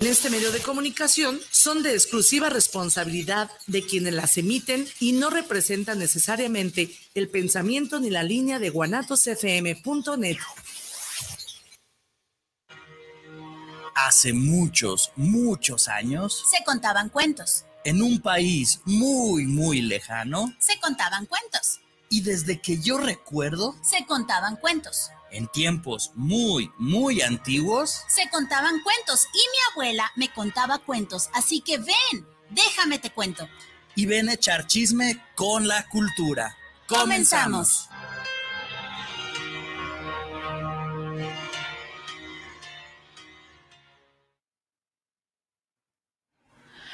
en este medio de comunicación son de exclusiva responsabilidad de quienes las emiten y no representan necesariamente el pensamiento ni la línea de guanatosfm.net. Hace muchos, muchos años, Se contaban cuentos. en un país muy, muy lejano, Se contaban cuentos. y desde que yo recuerdo, Se contaban cuentos. En tiempos muy, muy antiguos, Se contaban cuentos. Y mi abuela me contaba cuentos. Así que ven, déjame te cuento. y ven a echar chisme con la cultura. Comenzamos.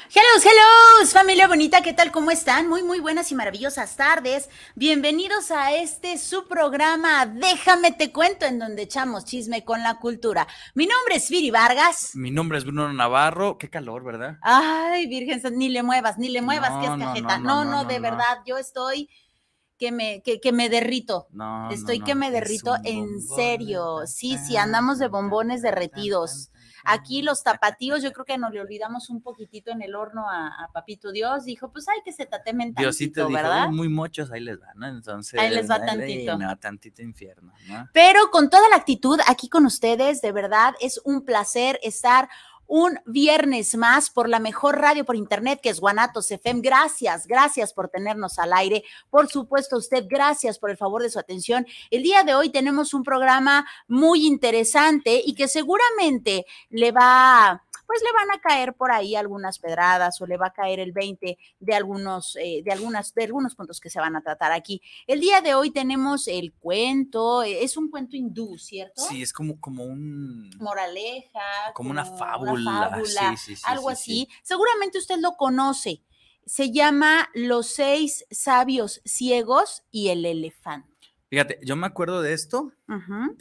Hello, hello, familia bonita, ¿qué tal? ¿Cómo están? Muy, muy buenas y maravillosas tardes. Bienvenidos a este su programa Déjame te cuento, en donde echamos chisme con la cultura. Mi nombre es Viri Vargas. Mi nombre es Bruno Navarro. Qué calor, ¿verdad? Ay, Virgen, ni le muevas, ni le muevas, que es cajeta. no, No, no, no, no, de verdad, yo estoy que me, que, que me derrito. No. Estoy no, que me derrito en serio. Sí, sí, andamos de bombones derretidos. Aquí los tapatíos, yo creo que nos le olvidamos un poquitito en el horno a, a Papito Dios. Dijo, pues hay que se tatemen tantito, Diosito dijo, ¿verdad? "Uy, muy muchos, ahí les va, ¿no? Entonces. Ahí les va tantito. No, tantito infierno, ¿no? Pero con toda la actitud aquí con ustedes, de verdad, es un placer estar un viernes más por la mejor radio por internet que es Guanatos FM. Gracias, gracias por tenernos al aire. Por supuesto, usted, gracias por el favor de su atención. El día de hoy tenemos un programa muy interesante y que seguramente le va, pues le van a caer por ahí algunas pedradas o le va a caer el 20 de algunos, eh, de algunas, de algunos puntos que se van a tratar aquí. El día de hoy tenemos el cuento, eh, es un cuento hindú, ¿cierto? Sí, es como, como un. Moraleja. Como una fábula, fábula, sí, sí, sí, algo sí, así. sí. Seguramente usted lo conoce. Se llama Los seis sabios ciegos y el elefante. Fíjate, yo me acuerdo de esto. Ujú,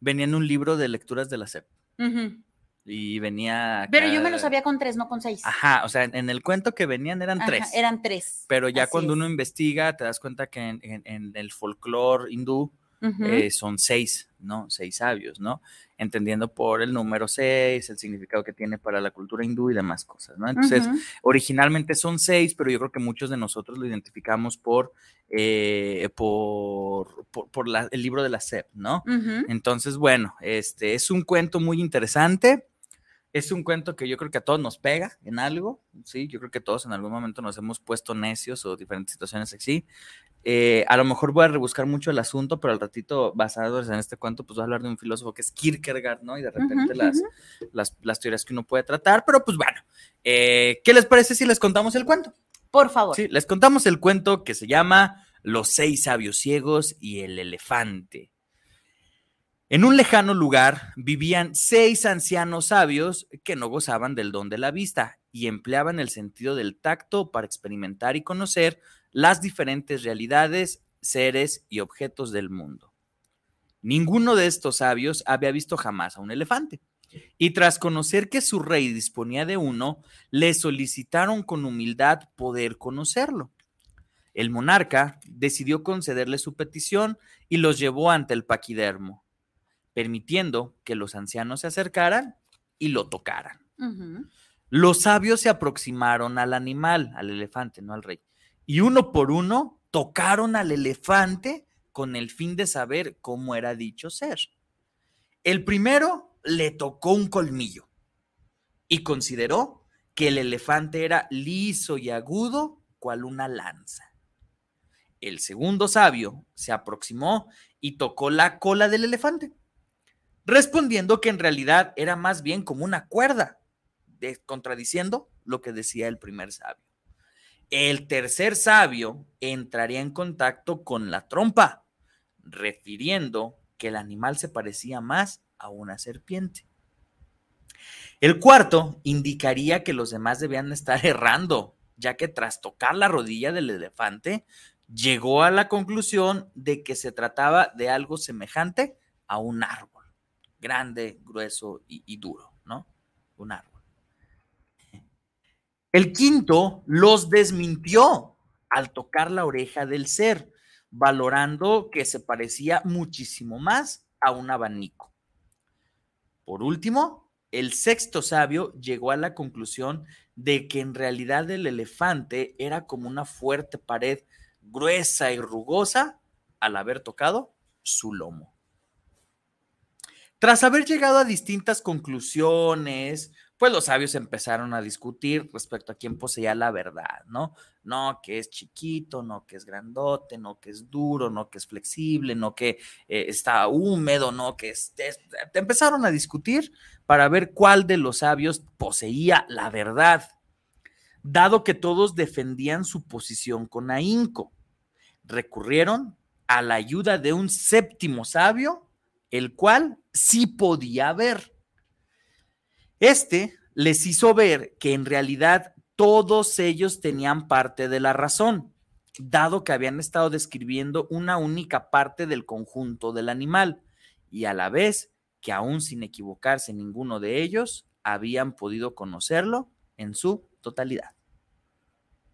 Venía en un libro de lecturas de la SEP. ujú. Y venía. Pero acá- yo me lo sabía con tres, no con seis. Ajá, o sea, en, el cuento que venían eran Ajá, tres. Eran tres. Pero ya Así cuando es. uno investiga, te das cuenta que en, en- en el folclore hindú eh, son seis, ¿no? Seis sabios, ¿no? Entendiendo por el número seis, el significado que tiene para la cultura hindú y demás cosas, ¿no? Entonces, originalmente son seis, pero yo creo que muchos de nosotros lo identificamos por, eh, por, por, por la- el libro de la SEP, ¿no? Entonces, bueno, este es un cuento muy interesante. Es un cuento que yo creo que a todos nos pega en algo, ¿sí? Yo creo que todos en algún momento nos hemos puesto necios o diferentes situaciones así. Eh, a lo mejor voy a rebuscar mucho el asunto, pero al ratito, basados en este cuento, pues voy a hablar de un filósofo que es Kierkegaard, ¿no? Y de repente Ujú, las, ujú. las, las teorías que uno puede tratar, pero pues bueno, eh, ¿qué les parece si les contamos el cuento? Por favor. Sí, les contamos el cuento que se llama Los seis sabios ciegos y el elefante. En un lejano lugar vivían seis ancianos sabios que no gozaban del don de la vista y empleaban el sentido del tacto para experimentar y conocer las diferentes realidades, seres y objetos del mundo. Ninguno de estos sabios había visto jamás a un elefante. Y tras conocer que su rey disponía de uno, le solicitaron con humildad poder conocerlo. El monarca decidió concederle su petición y los llevó ante el paquidermo, permitiendo que los ancianos se acercaran y lo tocaran. Los sabios se aproximaron al animal, al elefante, no al rey, y uno por uno tocaron al elefante con el fin de saber cómo era dicho ser. El primero le tocó un colmillo y consideró que el elefante era liso y agudo cual una lanza. El segundo sabio se aproximó y tocó la cola del elefante, respondiendo que en realidad era más bien como una cuerda, de- contradiciendo lo que decía el primer sabio. El tercer sabio entraría en contacto con la trompa, refiriendo que el animal se parecía más a una serpiente. El cuarto indicaría que los demás debían estar errando, ya que tras tocar la rodilla del elefante, llegó a la conclusión de que se trataba de algo semejante a un árbol, grande, grueso y, duro, ¿no? Un árbol. El quinto los desmintió al tocar la oreja del ser, valorando que se parecía muchísimo más a un abanico. Por último, el sexto sabio llegó a la conclusión de que en realidad el elefante era como una fuerte pared gruesa y rugosa al haber tocado su lomo. Tras haber llegado a distintas conclusiones, pues los sabios empezaron a discutir respecto a quién poseía la verdad, ¿no? No que es chiquito, no que es grandote, no que es duro, no que es flexible, no que eh, está húmedo, no que es, es... Empezaron a discutir para ver cuál de los sabios poseía la verdad, dado que todos defendían su posición con ahínco. Recurrieron a la ayuda de un séptimo sabio, el cual sí podía ver. Este les hizo ver que en realidad todos ellos tenían parte de la razón, dado que habían estado describiendo una única parte del conjunto del animal y a la vez que aún sin equivocarse ninguno de ellos habían podido conocerlo en su totalidad.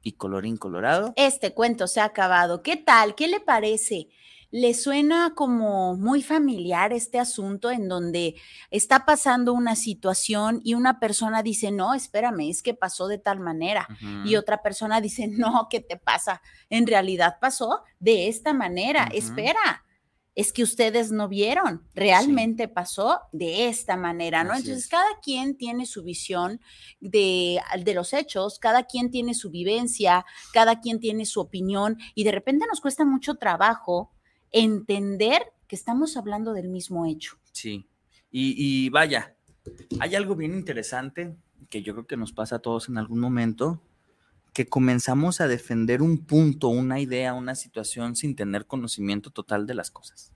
Y colorín colorado. Este cuento se ha acabado. ¿Qué tal? ¿Qué le parece? ¿Le suena como muy familiar este asunto en donde está pasando una situación y una persona dice, no, espérame, es que pasó de tal manera? Y otra persona dice, no, ¿qué te pasa? En realidad pasó de esta manera, espera. Es que ustedes no vieron, realmente pasó de esta manera, ¿no? Entonces, cada quien tiene su visión de, de los hechos, cada quien tiene su vivencia, cada quien tiene su opinión y de repente nos cuesta mucho trabajo entender que estamos hablando del mismo hecho. Sí, y, vaya, hay algo bien interesante que yo creo que nos pasa a todos en algún momento, que comenzamos a defender un punto, una idea, una situación sin tener conocimiento total de las cosas.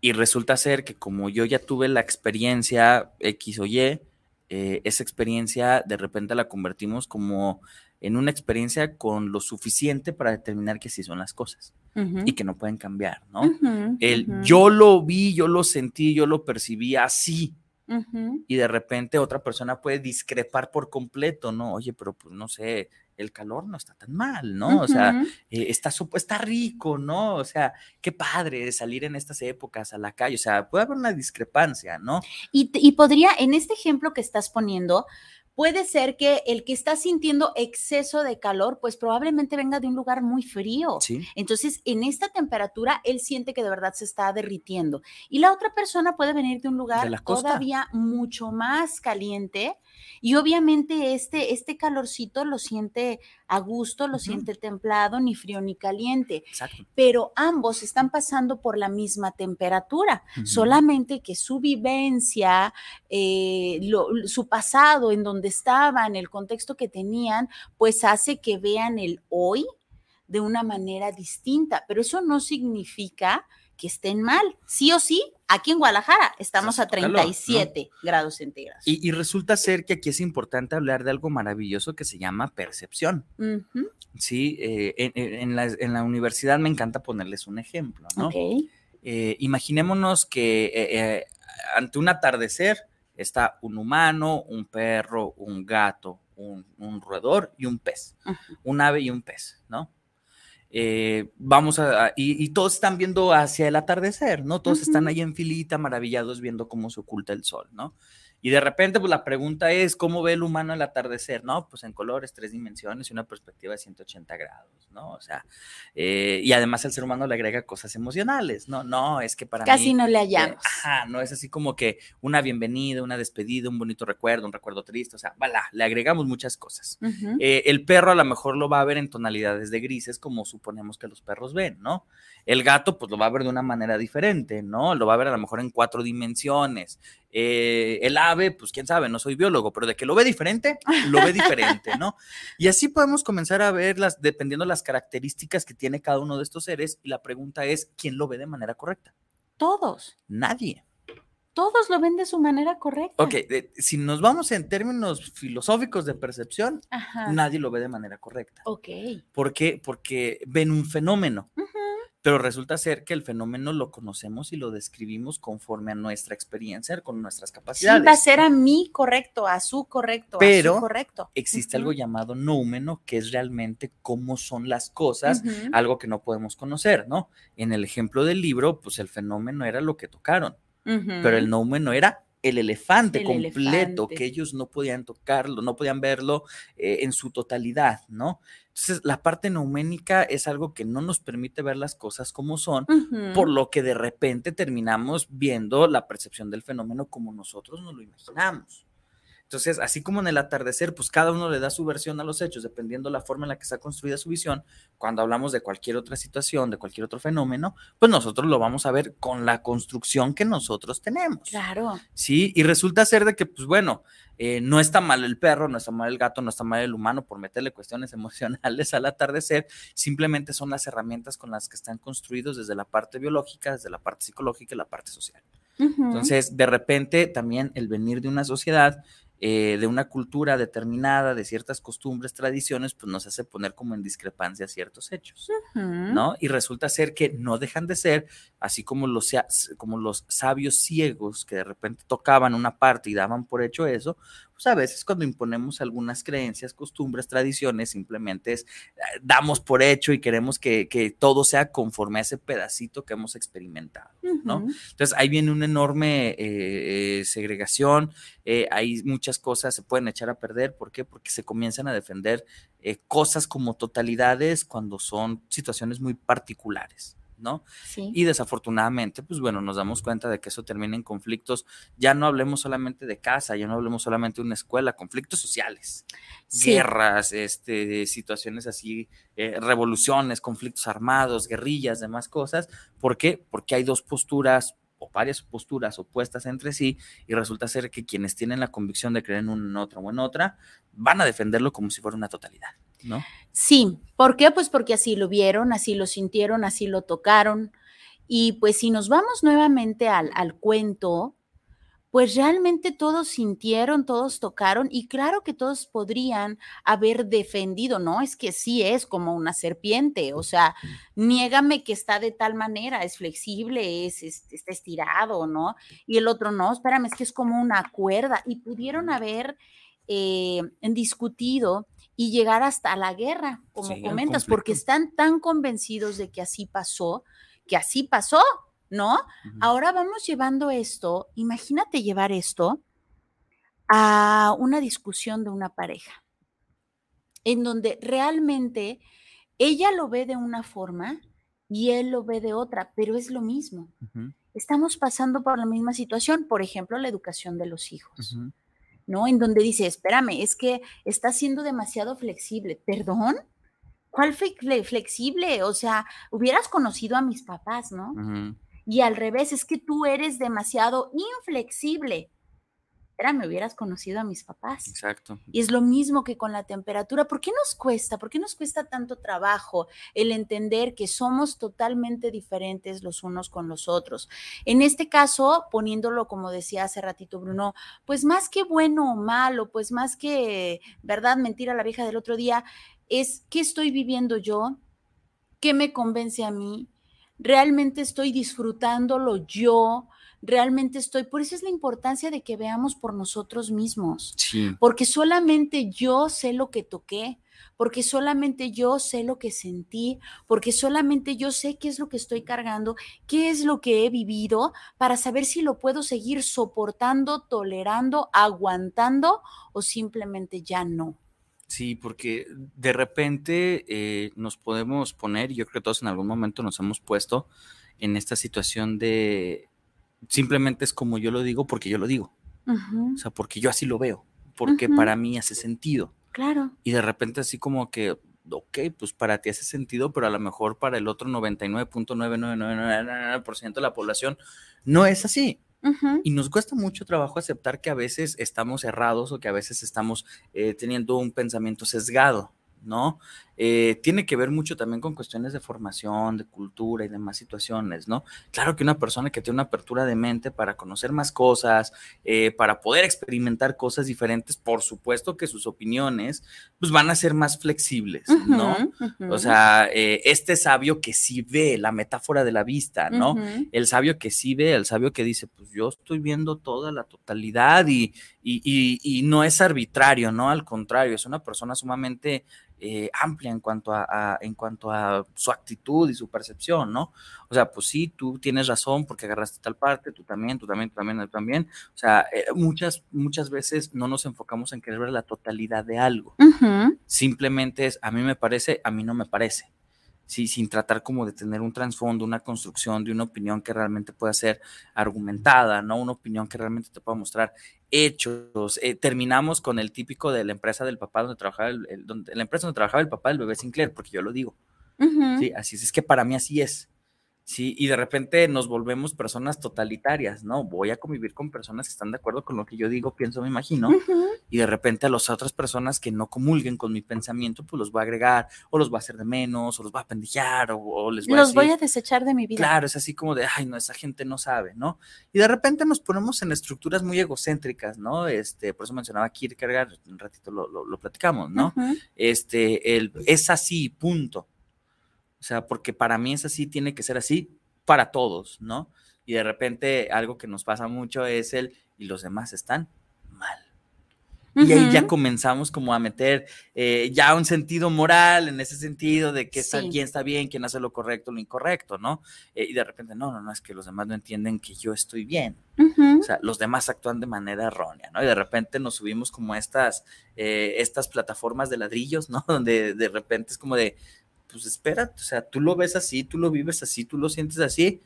Y resulta ser que como yo ya tuve la experiencia X o Y, eh, esa experiencia de repente la convertimos como en una experiencia con lo suficiente para determinar que sí son las cosas y que no pueden cambiar, ¿no? El yo lo vi, yo lo sentí, yo lo percibí así. Y de repente otra persona puede discrepar por completo, ¿no? Oye, pero pues no sé, el calor no está tan mal, ¿no? O sea, eh, está, está rico, ¿no? O sea, qué padre salir en estas épocas a la calle, o sea, puede haber una discrepancia, ¿no? Y, y podría, en este ejemplo que estás poniendo, puede ser que el que está sintiendo exceso de calor, pues probablemente venga de un lugar muy frío. Entonces, en esta temperatura, él siente que de verdad se está derritiendo. Y la otra persona puede venir de un lugar todavía mucho más caliente y obviamente este, este calorcito lo siente a gusto, lo siente templado, ni frío ni caliente. Pero ambos están pasando por la misma temperatura, solamente que su vivencia, eh, su pasado, en donde estaban, el contexto que tenían, pues hace que vean el hoy de una manera distinta. Pero eso no significa que estén mal. Sí o sí, aquí en Guadalajara estamos a 37 grados centígrados. Y, resulta ser que aquí es importante hablar de algo maravilloso que se llama percepción. Sí, eh, en, la, universidad me encanta ponerles un ejemplo, ¿no? Eh, imaginémonos que eh, ante un atardecer está un humano, un perro, un gato, un, roedor y un pez, un ave y un pez, ¿no? Eh, vamos a, y, todos están viendo hacia el atardecer, ¿no? Todos están ahí en filita, maravillados, viendo cómo se oculta el sol, ¿no? Y de repente, pues la pregunta es, ¿cómo ve el humano el atardecer? No, pues en colores, tres dimensiones y una perspectiva de 180 grados, ¿no? O sea, eh, y además el ser humano le agrega cosas emocionales, ¿no? No, es que para Casi mí... Casi no le hallamos. ajá, no es así como que una bienvenida, una despedida, un bonito recuerdo, un recuerdo triste, o sea, voilà, le agregamos muchas cosas. Eh, el perro a lo mejor lo va a ver en tonalidades de grises, como suponemos que los perros ven, ¿no? El gato, pues lo va a ver de una manera diferente, ¿no? Lo va a ver a lo mejor en cuatro dimensiones. Eh, el ave, pues quién sabe, no soy biólogo, pero de que lo ve diferente, lo ve diferente, ¿no? Y así podemos comenzar a verlas dependiendo de las características que tiene cada uno de estos seres. Y la pregunta es, ¿quién lo ve de manera correcta? Todos. Nadie. Todos lo ven de su manera correcta. Ok, si nos vamos en términos filosóficos de percepción, nadie lo ve de manera correcta. Ok. ¿Por qué? Porque ven un fenómeno pero resulta ser que el fenómeno lo conocemos y lo describimos conforme a nuestra experiencia, con nuestras capacidades. Sí, va a ser a mí correcto, a su correcto, pero a su correcto. Existe algo llamado noumeno, que es realmente cómo son las cosas, algo que no podemos conocer, ¿no? En el ejemplo del libro, pues el fenómeno era lo que tocaron, pero el noumeno era el elefante El completo, elefante. que ellos no podían tocarlo, no podían verlo eh, en su totalidad, ¿no? Entonces, la parte neuménica es algo que no nos permite ver las cosas como son, por lo que de repente terminamos viendo la percepción del fenómeno como nosotros nos lo imaginamos. Entonces, así como en el atardecer, pues cada uno le da su versión a los hechos, dependiendo la forma en la que está construida su visión. Cuando hablamos de cualquier otra situación, de cualquier otro fenómeno, pues nosotros lo vamos a ver con la construcción que nosotros tenemos. Claro. Sí, y resulta ser de que, pues bueno, eh, no está mal el perro, no está mal el gato, no está mal el humano por meterle cuestiones emocionales al atardecer, simplemente son las herramientas con las que están construidos desde la parte biológica, desde la parte psicológica y la parte social. Entonces, de repente, también el venir de una sociedad, eh, de una cultura determinada, de ciertas costumbres, tradiciones, pues nos hace poner como en discrepancia ciertos hechos. ¿no? Y resulta ser que no dejan de ser, así como los, como los sabios ciegos que de repente tocaban una parte y daban por hecho eso, pues a veces cuando imponemos algunas creencias, costumbres, tradiciones, simplemente es, eh, damos por hecho y queremos que, que todo sea conforme a ese pedacito que hemos experimentado. Entonces ahí viene una enorme eh, eh, segregación, eh, ahí muchas cosas se pueden echar a perder, ¿por qué? Porque se comienzan a defender cosas como totalidades cuando son situaciones muy particulares, ¿no? Sí. Y desafortunadamente, pues bueno, nos damos cuenta de que eso termina en conflictos, ya no hablemos solamente de casa, ya no hablemos solamente de una escuela, conflictos sociales, Sí. guerras, este, situaciones así, eh, revoluciones, conflictos armados, guerrillas, demás cosas. ¿Por qué? Porque hay dos posturas o varias posturas opuestas entre sí y resulta ser que quienes tienen la convicción de creer en una en otra o en otra van a defenderlo como si fuera una totalidad, ¿no? Sí, ¿por qué? Pues porque así lo vieron, así lo sintieron, así lo tocaron. Y pues si nos vamos nuevamente al, al cuento, pues realmente todos sintieron, todos tocaron y claro que todos podrían haber defendido, ¿no? Es que sí es como una serpiente, o sea, niégame que está de tal manera, es flexible, es, es- está estirado, ¿no? Y el otro no, espérame, es que es como una cuerda y pudieron haber eh, discutido y llegar hasta la guerra, como Sí, comentas, porque están tan convencidos de que así pasó, que así pasó, ¿no? Ahora vamos llevando esto, imagínate llevar esto a una discusión de una pareja, en donde realmente ella lo ve de una forma y él lo ve de otra, pero es lo mismo. Estamos pasando por la misma situación, por ejemplo, la educación de los hijos. ¿No? En donde dice, espérame, es que está siendo demasiado flexible. ¿Perdón? ¿Cuál fle- fle- flexible? O sea, hubieras conocido a mis papás, ¿no? Y al revés, es que tú eres demasiado inflexible. Espérame, hubieras conocido a mis papás. Exacto. Y es lo mismo que con la temperatura. ¿Por qué nos cuesta? ¿Por qué nos cuesta tanto trabajo el entender que somos totalmente diferentes los unos con los otros? En este caso, poniéndolo como decía hace ratito Bruno, pues más que bueno o malo, pues más que verdad, mentira, la vieja del otro día, es qué estoy viviendo yo, qué me convence a mí, realmente estoy disfrutándolo yo, realmente estoy, por eso es la importancia de que veamos por nosotros mismos Sí. porque solamente yo sé lo que toqué, porque solamente yo sé lo que sentí, porque solamente yo sé qué es lo que estoy cargando, qué es lo que he vivido, para saber si lo puedo seguir soportando, tolerando, aguantando o simplemente ya no. Sí, porque de repente eh, nos podemos poner, yo creo que todos en algún momento nos hemos puesto en esta situación de simplemente es como yo lo digo porque yo lo digo, Ujú, o sea, porque yo así lo veo, porque para mí hace sentido. claro, Y de repente así como que, ok, pues para ti hace sentido, pero a lo mejor para el otro 99.99999% de la población no es así. Y nos cuesta mucho trabajo aceptar que a veces estamos errados o que a veces estamos eh, teniendo un pensamiento sesgado, ¿no? Eh, tiene que ver mucho también con cuestiones de formación, de cultura y demás situaciones, ¿no? Claro que una persona que tiene una apertura de mente para conocer más cosas, eh, para poder experimentar cosas diferentes, por supuesto que sus opiniones pues van a ser más flexibles, ¿no? ujú, O ujú, sea, eh, este sabio que sí ve la metáfora de la vista, ¿no? ujú, el sabio que sí ve, el sabio que dice, pues yo estoy viendo toda la totalidad y, y, y- y no es arbitrario, ¿no? Al contrario, es una persona sumamente eh, en cuanto a, en cuanto a su actitud y su percepción, ¿no? O sea, pues sí, tú tienes razón porque agarraste tal parte, tú también, tú también, tú también, tú también. O sea, eh, muchas, muchas veces no nos enfocamos en querer ver la totalidad de algo. Simplemente es, a mí me parece, a mí no me parece. Sí, sin tratar como de tener un trasfondo, una construcción de una opinión que realmente pueda ser argumentada, ¿no? Una opinión que realmente te pueda mostrar hechos. Eh, terminamos con el típico de la empresa del papá donde trabajaba el, donde, la empresa donde trabajaba el papá del bebé Sinclair, porque yo lo digo. Sí, así es, es que para mí así es. Sí, y de repente nos volvemos personas totalitarias, ¿no? Voy a convivir con personas que están de acuerdo con lo que yo digo, pienso, me imagino, y de repente a las otras personas que no comulguen con mi pensamiento, pues los voy a agregar, o los voy a hacer de menos, o los voy a pendejar, o, les voy a decir, voy a desechar de mi vida. Claro, es así como de, ay, no, esa gente no sabe, ¿no? Y de repente nos ponemos en estructuras muy egocéntricas, ¿no? Este, por eso mencionaba Kierkegaard, un ratito lo, lo, platicamos, ¿no? Este, el, es así, punto o sea, porque para mí es así, tiene que ser así para todos, ¿no? Y de repente algo que nos pasa mucho es el, y los demás están mal. Y ahí ya comenzamos como a meter eh, ya un sentido moral en ese sentido de que está, quién está bien, quién hace lo correcto, lo incorrecto, ¿no? Eh, y de repente, no, no, no, es que los demás no entienden que yo estoy bien. O sea, los demás actúan de manera errónea, ¿no? Y de repente nos subimos como a estas, eh, estas plataformas de ladrillos, ¿no? Donde de repente es como de, pues espera, o sea, tú lo ves así, tú lo vives así, tú lo sientes así,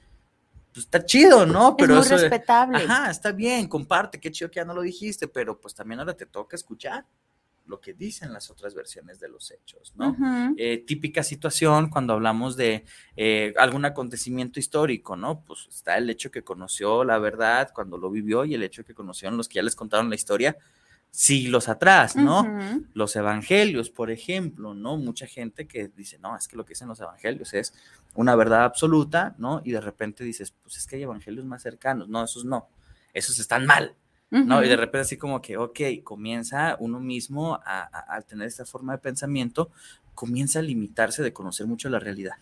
pues está chido, ¿no? Pero es muy respetable. Ajá, está bien, comparte, qué chido que ya no lo dijiste, pero pues también ahora te toca escuchar lo que dicen las otras versiones de los hechos, ¿no? Eh, típica situación cuando hablamos de eh, algún acontecimiento histórico, ¿no? Pues está el hecho que conoció la verdad cuando lo vivió y el hecho que conocieron los que ya les contaron la historia, siglos atrás, ¿no? Los evangelios, por ejemplo, ¿no? Mucha gente que dice, no, es que lo que dicen los evangelios es una verdad absoluta, ¿no? Y de repente dices, pues es que hay evangelios más cercanos, no, esos no, esos están mal, ¿no? Y de repente así como que, ok, comienza uno mismo a, tener esta forma de pensamiento, comienza a limitarse de conocer mucho la realidad.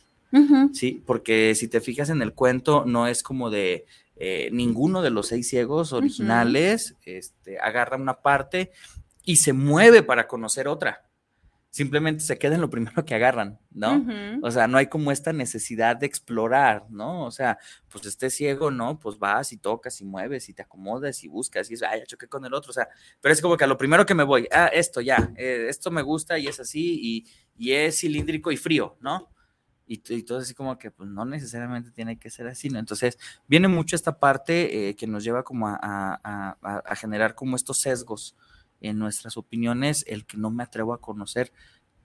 Sí, porque si te fijas en el cuento, no es como de eh, ninguno de los seis ciegos originales este, agarra una parte y se mueve para conocer otra. Simplemente se queda en lo primero que agarran, ¿no? O sea, no hay como esta necesidad de explorar, ¿no? O sea, pues esté ciego, ¿no? Pues vas y tocas y mueves y te acomodas y buscas y es, ay, ya choqué con el otro, o sea, pero es como que a lo primero que me voy, ah, esto ya, eh, esto me gusta y es así y, y es cilíndrico y frío, ¿no? Y, todo así como que pues no necesariamente tiene que ser así, ¿no? Entonces viene mucho esta parte eh, que nos lleva como a, generar como estos sesgos en nuestras opiniones, el que no me atrevo a conocer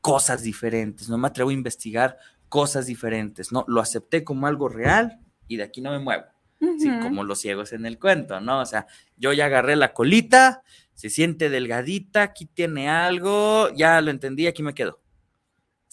cosas diferentes, no me atrevo a investigar cosas diferentes, ¿no? Lo acepté como algo real y de aquí no me muevo. Sí, como los ciegos en el cuento, ¿no? O sea, yo ya agarré la colita, se siente delgadita, aquí tiene algo, ya lo entendí, aquí me quedo.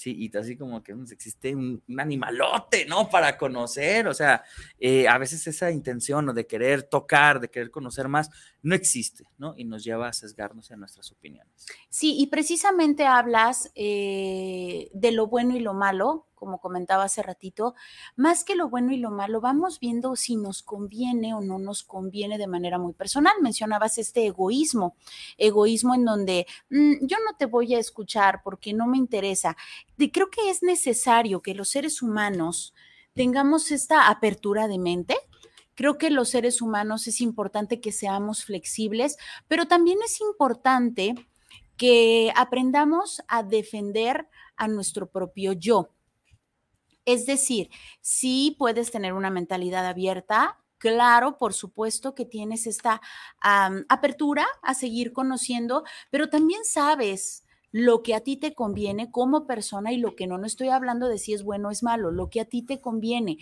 Sí, y así como que pues, existe un, animalote, ¿no? Para conocer, o sea, eh, a veces esa intención de querer tocar, de querer conocer más, no existe, ¿no? Y nos lleva a sesgarnos en nuestras opiniones. Sí, y precisamente hablas eh, de lo bueno y lo malo, como comentaba hace ratito, más que lo bueno y lo malo, vamos viendo si nos conviene o no nos conviene de manera muy personal. Mencionabas este egoísmo, egoísmo en donde mm, yo no te voy a escuchar porque no me interesa. Creo que es necesario que los seres humanos tengamos esta apertura de mente, Creo que los seres humanos es importante que seamos flexibles, pero también es importante que aprendamos a defender a nuestro propio yo. Es decir, sí puedes tener una mentalidad abierta, claro, por supuesto que tienes esta apertura a seguir conociendo, pero también sabes lo que a ti te conviene como persona y lo que no, no estoy hablando de si es bueno o es malo, lo que a ti te conviene.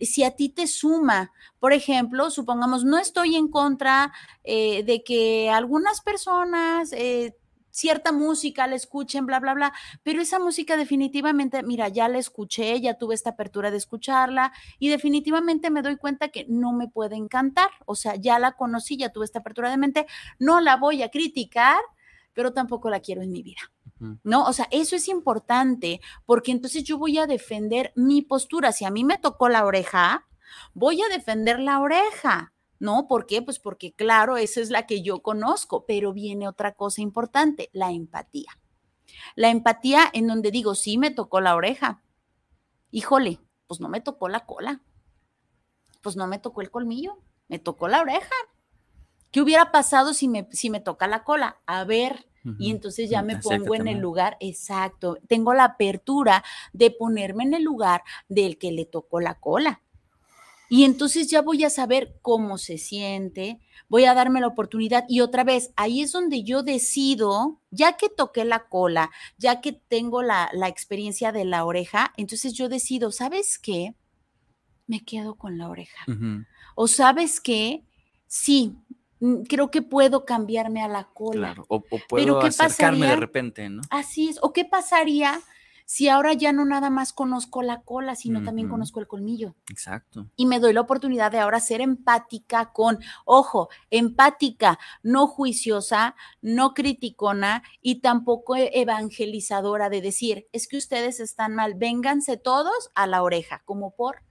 Si a ti te suma, por ejemplo, supongamos, no estoy en contra eh, de que algunas personas eh, cierta música la escuchen, bla, bla, bla, pero esa música definitivamente, mira, ya la escuché, ya tuve esta apertura de escucharla y definitivamente me doy cuenta que no me puede encantar, o sea, ya la conocí, ya tuve esta apertura de mente, no la voy a criticar, pero tampoco la quiero en mi vida. ¿No? O sea, eso es importante porque entonces yo voy a defender mi postura. Si a mí me tocó la oreja, voy a defender la oreja. ¿No? ¿Por qué? Pues porque claro, esa es la que yo conozco, pero viene otra cosa importante, la empatía. La empatía en donde digo, sí, me tocó la oreja. Híjole, pues no me tocó la cola. Pues no me tocó el colmillo, me tocó la oreja. ¿Qué hubiera pasado si me, si me toca la cola? A ver, y entonces ya me pongo en el lugar exacto. Tengo la apertura de ponerme en el lugar del que le tocó la cola. Y entonces ya voy a saber cómo se siente, voy a darme la oportunidad y otra vez, ahí es donde yo decido, ya que toqué la cola, ya que tengo la, experiencia de la oreja, entonces yo decido, ¿sabes qué? Me quedo con la oreja. O sabes qué? Sí, mm, creo que puedo cambiarme a la cola. Claro, o, puedo acercarme de repente, ¿no? Así es. ¿O qué pasaría si ahora ya no nada más conozco la cola, sino también conozco el colmillo? Exacto. Y me doy la oportunidad de ahora ser empática con, ojo, empática, no juiciosa, no criticona y tampoco e, evangelizadora de decir, es que ustedes están mal, vénganse todos a la oreja, como por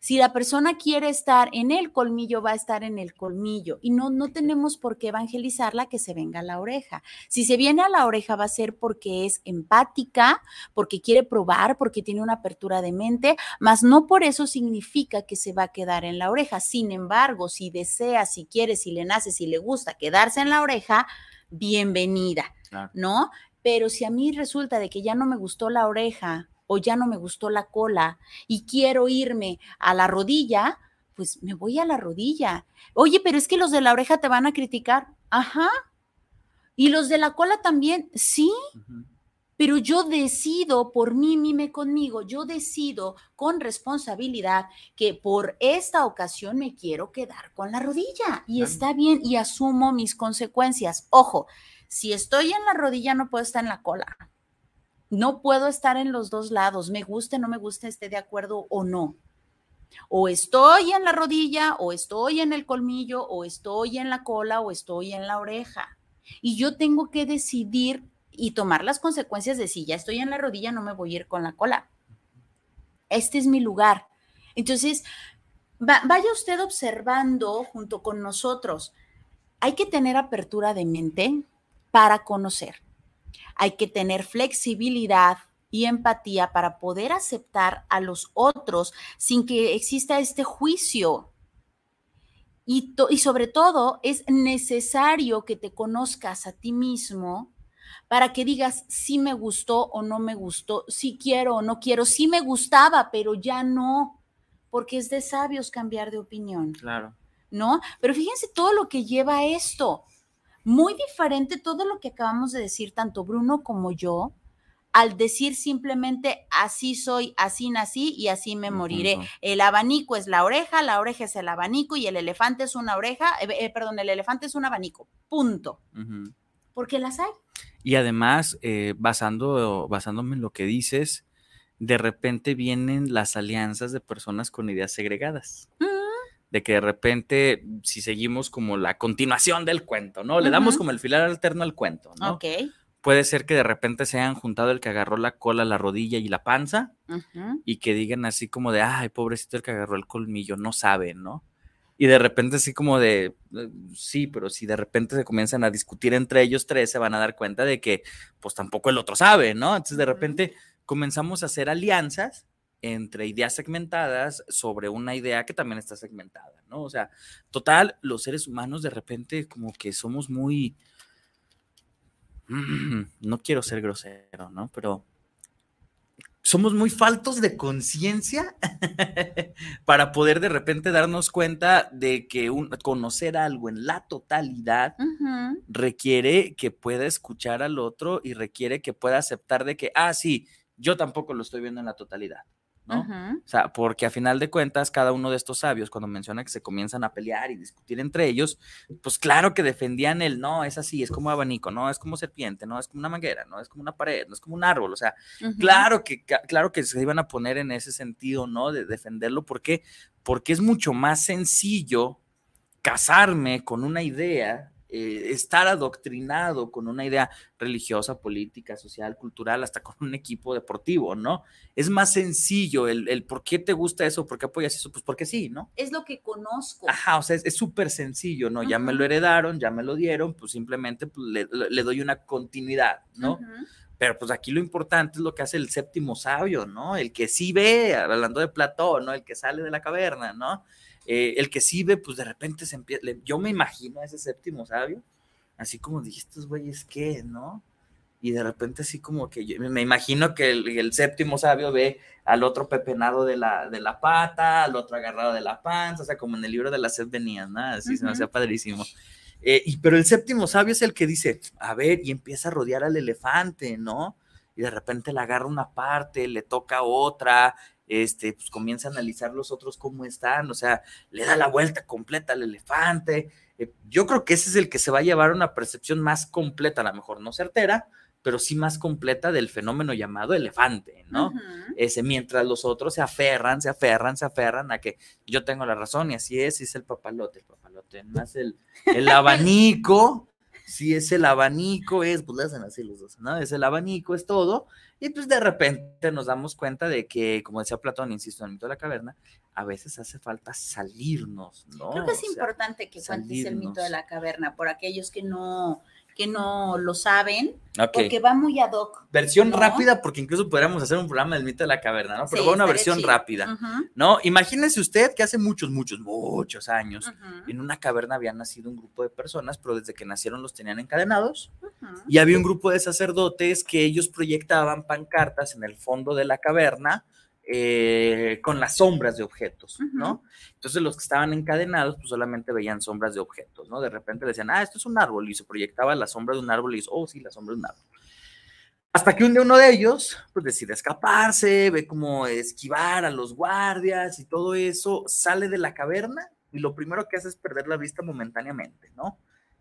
si la persona quiere estar en el colmillo, va a estar en el colmillo y no, no tenemos por qué evangelizarla que se venga a la oreja. Si se viene a la oreja va a ser porque es empática, porque quiere probar, porque tiene una apertura de mente, mas no por eso significa que se va a quedar en la oreja. Sin embargo, si desea, si quiere, si le nace, si le gusta quedarse en la oreja, bienvenida, ¿no? Pero si a mí resulta de que ya no me gustó la oreja o ya no me gustó la cola y quiero irme a la rodilla, pues me voy a la rodilla. Oye, pero es que los de la oreja te van a criticar. Ajá. Y los de la cola también, sí. Pero yo decido por mí, mime conmigo, yo decido con responsabilidad que por esta ocasión me quiero quedar con la rodilla y está bien y asumo mis consecuencias. Ojo, si estoy en la rodilla no puedo estar en la cola. No puedo estar en los dos lados, me guste, no me guste, esté de acuerdo o no. O estoy en la rodilla, o estoy en el colmillo, o estoy en la cola, o estoy en la oreja. Y yo tengo que decidir y tomar las consecuencias de si ya estoy en la rodilla, no me voy a ir con la cola. Este es mi lugar. Entonces, vaya usted observando junto con nosotros. Hay que tener apertura de mente para conocer hay que tener flexibilidad y empatía para poder aceptar a los otros sin que exista este juicio. Y, y, sobre todo es necesario que te conozcas a ti mismo para que digas si me gustó o no me gustó, si quiero o no quiero, si me gustaba, pero ya no, porque es de sabios cambiar de opinión. Claro. ¿No? Pero fíjense todo lo que lleva esto. Muy diferente todo lo que acabamos de decir, tanto Bruno como yo, al decir simplemente así soy, así nací y así me moriré. El abanico es la oreja, la oreja es el abanico y el elefante es una oreja, eh, eh, perdón, el elefante es un abanico, punto. Porque las hay. Y además, eh, basando, basándome en lo que dices, de repente vienen las alianzas de personas con ideas segregadas de que de repente, si seguimos como la continuación del cuento, ¿no? Le damos como el filar alterno al cuento, ¿no? Ok. Puede ser que de repente se hayan juntado el que agarró la cola, la rodilla y la panza y que digan así como de, ay, pobrecito el que agarró el colmillo, no sabe, ¿no? Y de repente así como de, eh, sí, pero si de repente se comienzan a discutir entre ellos tres, se van a dar cuenta de que pues tampoco el otro sabe, ¿no? Entonces de repente comenzamos a hacer alianzas entre ideas segmentadas sobre una idea que también está segmentada, ¿no? O sea, total, los seres humanos de repente como que somos muy, no quiero ser grosero, ¿no? Pero somos muy faltos de conciencia para poder de repente darnos cuenta de que conocer algo en la totalidad requiere que pueda escuchar al otro y requiere que pueda aceptar de que, ah, sí, yo tampoco lo estoy viendo en la totalidad. ¿No? O sea, porque a final de cuentas, cada uno de estos sabios, cuando menciona que se comienzan a pelear y discutir entre ellos, pues claro que defendían el no, es así, es como abanico, no, es como serpiente, no, es como una manguera, no, es como una pared, no es como un árbol, o sea, claro que, claro que se iban a poner en ese sentido, ¿no? De defenderlo, ¿por qué? Porque es mucho más sencillo casarme con una idea eh, estar adoctrinado con una idea religiosa, política, social, cultural, hasta con un equipo deportivo, ¿no? Es más sencillo el, el por qué te gusta eso, por qué apoyas eso, pues porque sí, ¿no? Es lo que conozco. Ajá, o sea, es súper sencillo, ¿no? Ya me lo heredaron, ya me lo dieron, pues simplemente pues, le, le doy una continuidad, ¿no? Pero pues aquí lo importante es lo que hace el séptimo sabio, ¿no? El que sí ve, hablando de Platón, ¿no? El que sale de la caverna, ¿no? Eh, el que sí ve, pues de repente se empieza, le- yo me imagino a ese séptimo sabio, así como dije, estos güeyes, ¿qué, no? Y de repente así como que yo, me imagino que el, el séptimo sabio ve al otro pepenado de la, de la pata, al otro agarrado de la panza, o sea, como en el libro de las sed venían, ¿no? Así se me hacía padrísimo. Eh, y, pero el séptimo sabio es el que dice, a ver, y empieza a rodear al elefante, ¿no? Y de repente le agarra una parte, le toca otra, este, pues comienza a analizar los otros cómo están, o sea, le da la vuelta completa al elefante. Eh, yo creo que ese es el que se va a llevar una percepción más completa, a lo mejor no certera, pero sí más completa del fenómeno llamado elefante, ¿no? Ese, mientras los otros se aferran, se aferran, se aferran a que yo tengo la razón y así es, y es el papalote, el papalote, es el, el abanico, si es el abanico, es, pues le hacen así los dos, ¿no? Es el abanico, es todo, y pues de repente nos damos cuenta de que, como decía Platón, insisto, en el mito de la caverna, a veces hace falta salirnos, ¿no? Creo que es O sea, importante que cuentes el mito de la caverna por aquellos que no, que no lo saben, porque va muy ad hoc. Versión ¿no? rápida, porque incluso podríamos hacer un programa del mito de la caverna, ¿no? Pero Sí, va una versión chido. rápida. No, imagínense usted que hace muchos, muchos, muchos años, en una caverna había nacido un grupo de personas, pero desde que nacieron los tenían encadenados, ujú. y había un grupo de sacerdotes que ellos proyectaban pancartas en el fondo de la caverna eh, con las sombras de objetos, ¿no? Entonces los que estaban encadenados, pues solamente veían sombras de objetos, ¿no? De repente le decían, ah, esto es un árbol, y se proyectaba la sombra de un árbol, y dice, oh, sí, la sombra de un árbol. Hasta que un día uno de ellos, pues decide escaparse, ve cómo esquivar a los guardias y todo eso, sale de la caverna y lo primero que hace es perder la vista momentáneamente, ¿no?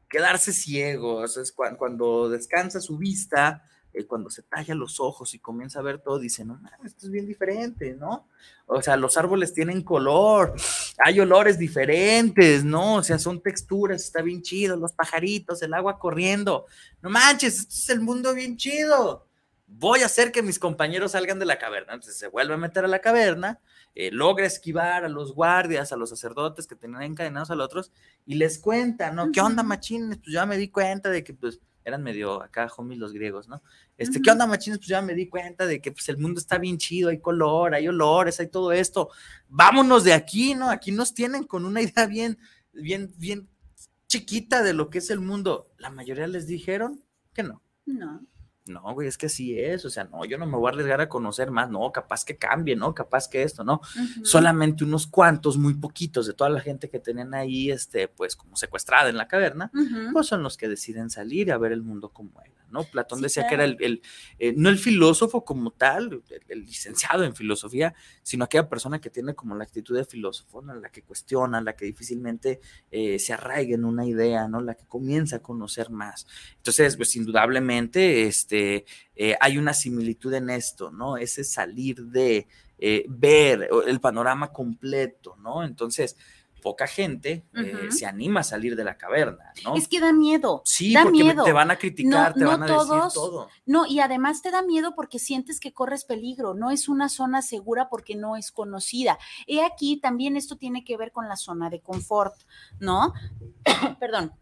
Quedarse ciego, o sea, es cua- cuando descansa su vista, eh, cuando se talla los ojos y comienza a ver todo, dice, no, esto es bien diferente, ¿no? O sea, los árboles tienen color, hay olores diferentes, ¿no? O sea, son texturas, está bien chido, los pajaritos, el agua corriendo. No manches, esto es el mundo bien chido. Voy a hacer que mis compañeros salgan de la caverna. Entonces se vuelve a meter a la caverna, eh, logra esquivar a los guardias, a los sacerdotes que tenían encadenados a los otros y les cuenta, ¿no? ¿Qué onda, machines? Pues ya me di cuenta de que, pues, eran medio acá homies los griegos, ¿no? Este. ¿qué onda, machines? Pues ya me di cuenta de que pues, el mundo está bien chido, hay color, hay olores, hay todo esto. Vámonos de aquí, ¿no? Aquí nos tienen con una idea bien, bien, bien chiquita de lo que es el mundo. La mayoría les dijeron que no. No. No, güey, es que así es, o sea, no, yo no me voy a arriesgar a conocer más, no, capaz que cambie, ¿no? Capaz que esto, ¿no? Solamente unos cuantos, muy poquitos de toda la gente que tenían ahí, este, pues como secuestrada en la caverna, pues son los que deciden salir a ver el mundo como era, ¿no? Platón Sí, decía que era el, el, eh, no el filósofo como tal, el, el licenciado en filosofía, sino aquella persona que tiene como la actitud de filósofo, ¿no? La que cuestiona, la que difícilmente eh, se arraiga en una idea, ¿no? La que comienza a conocer más. Entonces, pues indudablemente, este, eh, hay una similitud en esto, ¿no? Ese salir de ver el panorama completo, ¿no? Entonces, poca gente eh, se anima a salir de la caverna, ¿no? Es que da miedo. Sí, da porque miedo. te van a criticar, No- te no van a decir todos- todo. No, y además te da miedo porque sientes que corres peligro, no es una zona segura porque no es conocida. He aquí también esto tiene que ver con la zona de confort, ¿no? Perdón.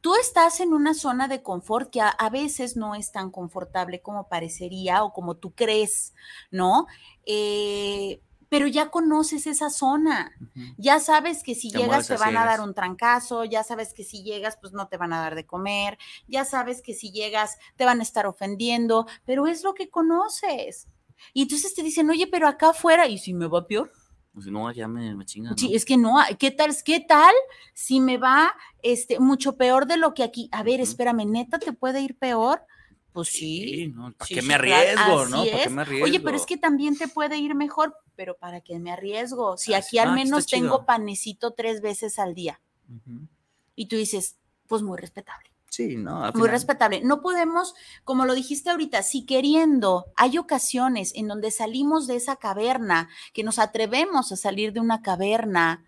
Tú estás en una zona de confort que a, a veces no es tan confortable como parecería o como tú crees, ¿no? Eh, pero ya conoces esa zona. Ya sabes que si Te llegas te van a dar un trancazo, ya sabes que si llegas pues no te van a dar de comer, ya sabes que si llegas te van a estar ofendiendo, pero es lo que conoces. Y entonces te dicen, oye, pero acá afuera, ¿y si me va peor? Pues no, ya me, me chingan. Sí, es que no, ¿qué tal, qué tal si me va este, mucho peor de lo que aquí? A ver, espérame, ¿neta te puede ir peor? Pues sí. ¿no? ¿Para sí, qué sí, me arriesgo, no? ¿Para qué me arriesgo? Oye, pero es que también te puede ir mejor, pero ¿para qué me arriesgo? Si aquí al ah, menos tengo chido. panecito tres veces al día. Y tú dices, pues muy respetable, Sí, no. muy final- respetable. No podemos, como lo dijiste ahorita, si queriendo, hay ocasiones en donde salimos de esa caverna, que nos atrevemos a salir de una caverna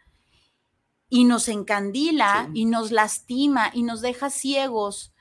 y nos encandila Sí. y nos lastima y nos deja ciegos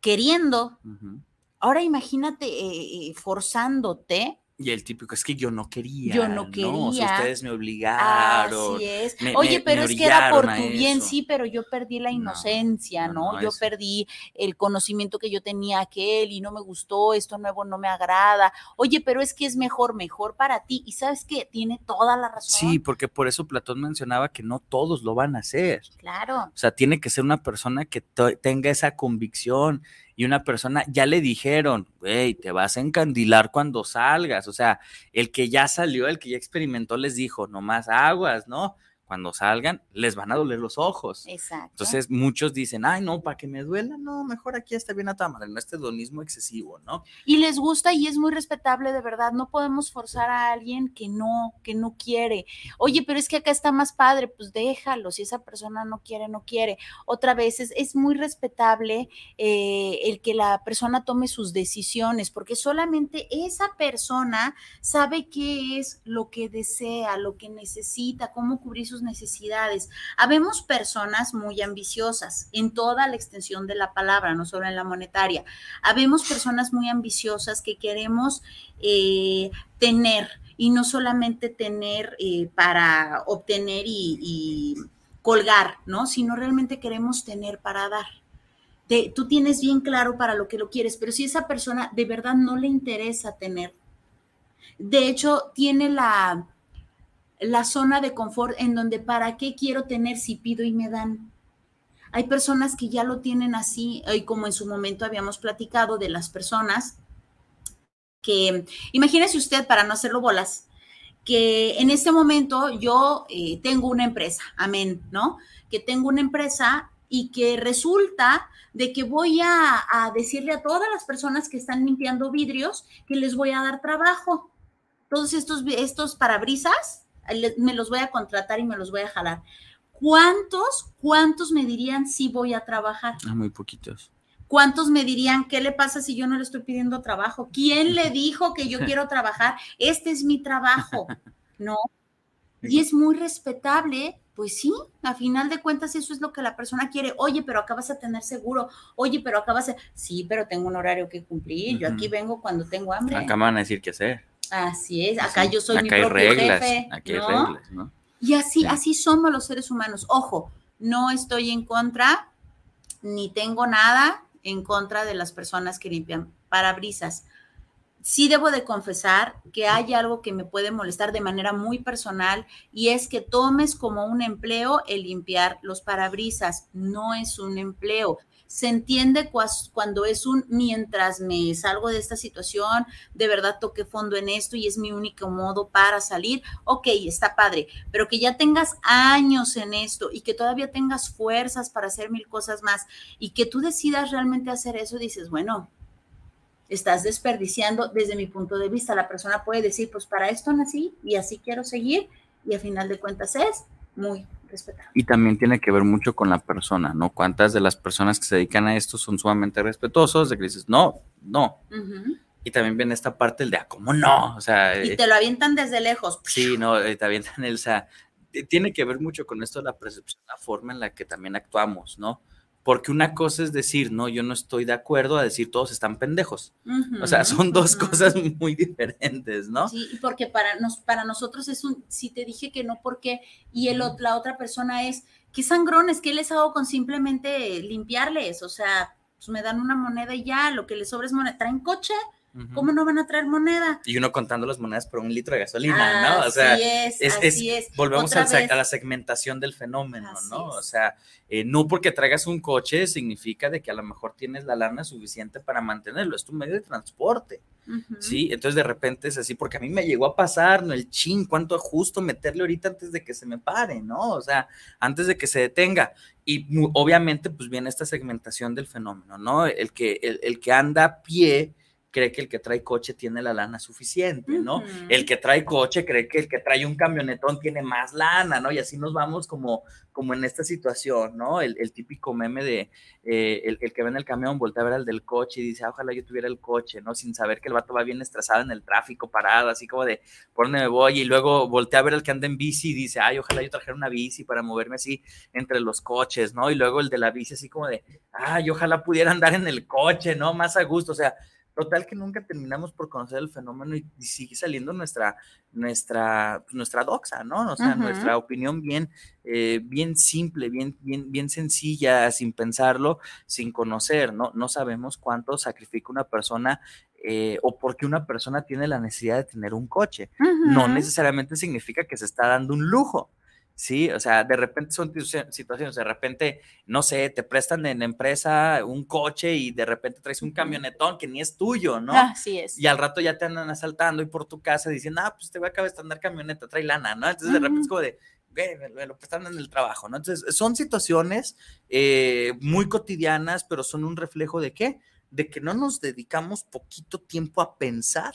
queriendo. Ujú. Ahora imagínate eh, eh, forzándote. Y el típico es que yo no quería. Yo no O sea, quería. ustedes me obligaron. Así es. me- Oye, me- pero me es que era por tu bien, sí, pero yo perdí la No, inocencia, no, ¿no? no, yo perdí el conocimiento que yo tenía aquel y no me gustó, esto nuevo no me agrada. Oye, pero es que es mejor, mejor para ti. Y sabes que tiene toda la razón. Sí, porque por eso Platón mencionaba que no todos lo van a hacer. Claro. O sea, tiene que ser una persona que tenga esa convicción y una persona, ya le dijeron, güey, te vas a encandilar cuando salgas. O sea, el que ya salió, el que ya experimentó, les dijo, no más aguas, ¿no? Cuando salgan, les van a doler los ojos. Exacto. Entonces, muchos dicen, ay, no, para que me duela, no, mejor aquí está bien a toda madre, no este hedonismo excesivo, ¿no? y les gusta y es muy respetable de verdad. No podemos forzar a alguien que no, que no quiere. Oye, pero es que acá está más padre, pues déjalo. Si esa persona no quiere, no quiere. Otra vez es, es muy respetable eh, el que la persona tome sus decisiones, porque solamente esa persona sabe qué es lo que desea, lo que necesita, cómo cubrir sus necesidades. Habemos personas muy ambiciosas en toda la extensión de la palabra, no solo en la monetaria. Habemos personas muy ambiciosas que queremos eh, tener y no solamente tener eh, para obtener y, colgar, ¿no? Sino realmente queremos tener para dar. Tú tienes bien claro para lo que lo quieres, pero si esa persona de verdad no le interesa tener, de hecho tiene la, la zona de confort en donde para qué quiero tener si pido y me dan. Hay personas que ya lo tienen así, y como en su momento habíamos platicado de las personas que, imagínese usted, para no hacerlo bolas, que en este momento yo eh, tengo una empresa, amén, ¿no? Que tengo una empresa y que resulta de que voy a, a decirle a todas las personas que están limpiando vidrios que les voy a dar trabajo. Todos estos, estos parabrisas eh, me los voy a contratar y me los voy a jalar. ¿Cuántos, cuántos me dirían si voy a trabajar? Ah, muy poquitos. ¿Cuántos me dirían qué le pasa si yo no le estoy pidiendo trabajo? ¿Quién le dijo que yo quiero trabajar? Este es mi trabajo, ¿no? Y es muy respetable, pues sí, a final de cuentas eso es lo que la persona quiere. Oye, pero acá vas a tener seguro. Oye, pero acá vas a... Sí, pero tengo un horario que cumplir. Yo aquí vengo cuando tengo hambre. Acá me van a decir qué hacer. Así es, acá Sí, yo soy mi hay propio reglas, jefe. Aquí hay ¿no? reglas, ¿no? Y así, Sí. así somos los seres humanos. Ojo, no estoy en contra, ni tengo nada en contra de las personas que limpian parabrisas. Sí debo de confesar que hay algo que me puede molestar de manera muy personal y es que tomes como un empleo el limpiar los parabrisas. No es un empleo. Se entiende cuando es un mientras me salgo de esta situación, de verdad toqué fondo en esto y es mi único modo para salir. Ok, está padre, pero que ya tengas años en esto y que todavía tengas fuerzas para hacer mil cosas más y que tú decidas realmente hacer eso, dices, bueno, estás desperdiciando desde mi punto de vista. La persona puede decir, pues para esto nací y así quiero seguir y a final de cuentas es muy respetable. Y también tiene que ver mucho con la persona, ¿no? ¿Cuántas de las personas que se dedican a esto son sumamente respetuosos? De que dices, no, no. Y también viene esta parte el de, ah, ¿cómo no? O sea, Y eh, te lo avientan desde lejos. sí, no, eh, también el, o sea, tiene que ver mucho con esto la percepción, la forma en la que también actuamos, ¿no? Porque una cosa es decir, no, yo no estoy de acuerdo, a decir todos están pendejos. O sea, son dos cosas muy diferentes, ¿no? Sí, porque para, nos, para nosotros es un, si te dije que no, ¿por qué? Y el, la otra persona es, ¿qué sangrones? ¿Qué les hago con simplemente limpiarles? O sea, pues me dan una moneda y ya, lo que les sobra es moneda. ¿Traen coche? ¿Cómo no van a traer moneda? Y uno contando las monedas por un litro de gasolina, ¿no? O sea, así es, es, así es- es. volvemos vez, a la segmentación del fenómeno, Así ¿no? O sea, eh, no porque traigas un coche significa de que a lo mejor tienes la lana suficiente para mantenerlo, es tu medio de transporte, ujú. ¿sí? Entonces de repente es así, porque a mí me llegó a pasar, ¿no? El chin, cuánto justo meterle ahorita antes de que se me pare, ¿no? O sea, antes de que se detenga. Y obviamente pues viene esta segmentación del fenómeno, ¿no? El que, el, el que anda a pie cree que el que trae coche tiene la lana suficiente, ¿no? El que trae coche cree que el que trae un camionetón tiene más lana, ¿no? Y así nos vamos como, como en esta situación, ¿no? El, el típico meme de eh, el, el que ve en el camión voltea a ver al del coche y dice, "Ah, ojalá yo tuviera el coche, ¿no? Sin saber que el vato va bien estresado en el tráfico, parado, así como de, ¿por dónde me voy? Y luego voltea a ver al que anda en bici y dice, ay, ojalá yo trajera una bici para moverme así entre los coches, ¿no? Y luego el de la bici así como de, ay, ojalá pudiera andar en el coche, ¿no? Más a gusto, o sea, total que nunca terminamos por conocer el fenómeno y, y sigue saliendo nuestra, nuestra, pues, nuestra doxa, ¿no? O sea, nuestra opinión bien, eh, bien simple, bien, bien, bien sencilla, sin pensarlo, sin conocer, ¿no? No sabemos cuánto sacrifica una persona eh, o por qué una persona tiene la necesidad de tener un coche. No necesariamente significa que se está dando un lujo. Sí, o sea, de repente son situ- situaciones, de repente, no sé, te prestan en la empresa un coche y de repente traes un camionetón que ni es tuyo, ¿no? Así es. Y al rato ya te andan asaltando y por tu casa diciendo, ah, pues te voy a acabar de andar camioneta, trae lana, ¿no? Entonces de repente es como de, güey, me, me lo prestaron en el trabajo, ¿no? Entonces son situaciones eh, muy cotidianas, pero son un reflejo de qué? De que no nos dedicamos poquito tiempo a pensar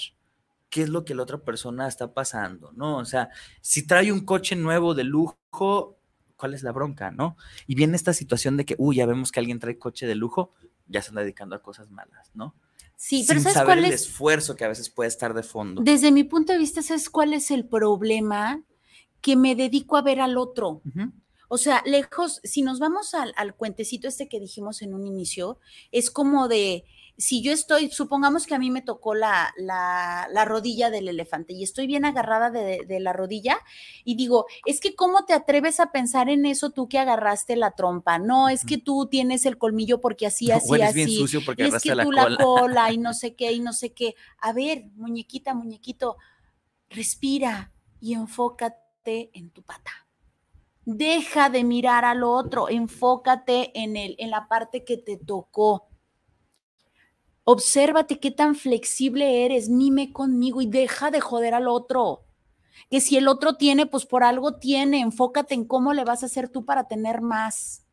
qué es lo que la otra persona está pasando, ¿no? O sea, si trae un coche nuevo de lujo, ¿cuál es la bronca, no? Y viene esta situación de que, uy, ya vemos que alguien trae coche de lujo, ya se anda dedicando a cosas malas, ¿no? Sí, pero ¿sabes saber cuál el es? esfuerzo que a veces puede estar de fondo. Desde mi punto de vista, ¿sabes cuál es el problema? Que me dedico a ver al otro. O sea, lejos, si nos vamos al, al cuentecito este que dijimos en un inicio, es como de, si yo estoy, supongamos que a mí me tocó la, la, la rodilla del elefante y estoy bien agarrada de, de la rodilla y digo, es que ¿cómo te atreves a pensar en eso tú que agarraste la trompa? No, es que tú tienes el colmillo porque así, así, o eres así. bien sucio porque y es que la tú cola. la cola y no sé qué y no sé qué. A ver, muñequita, muñequito, respira y enfócate en tu pata. Deja de mirar al otro, enfócate en el, en la parte que te tocó. Obsérvate qué tan flexible eres, mime conmigo y deja de joder al otro. Que si el otro tiene, pues por algo tiene, enfócate en cómo le vas a hacer tú para tener más.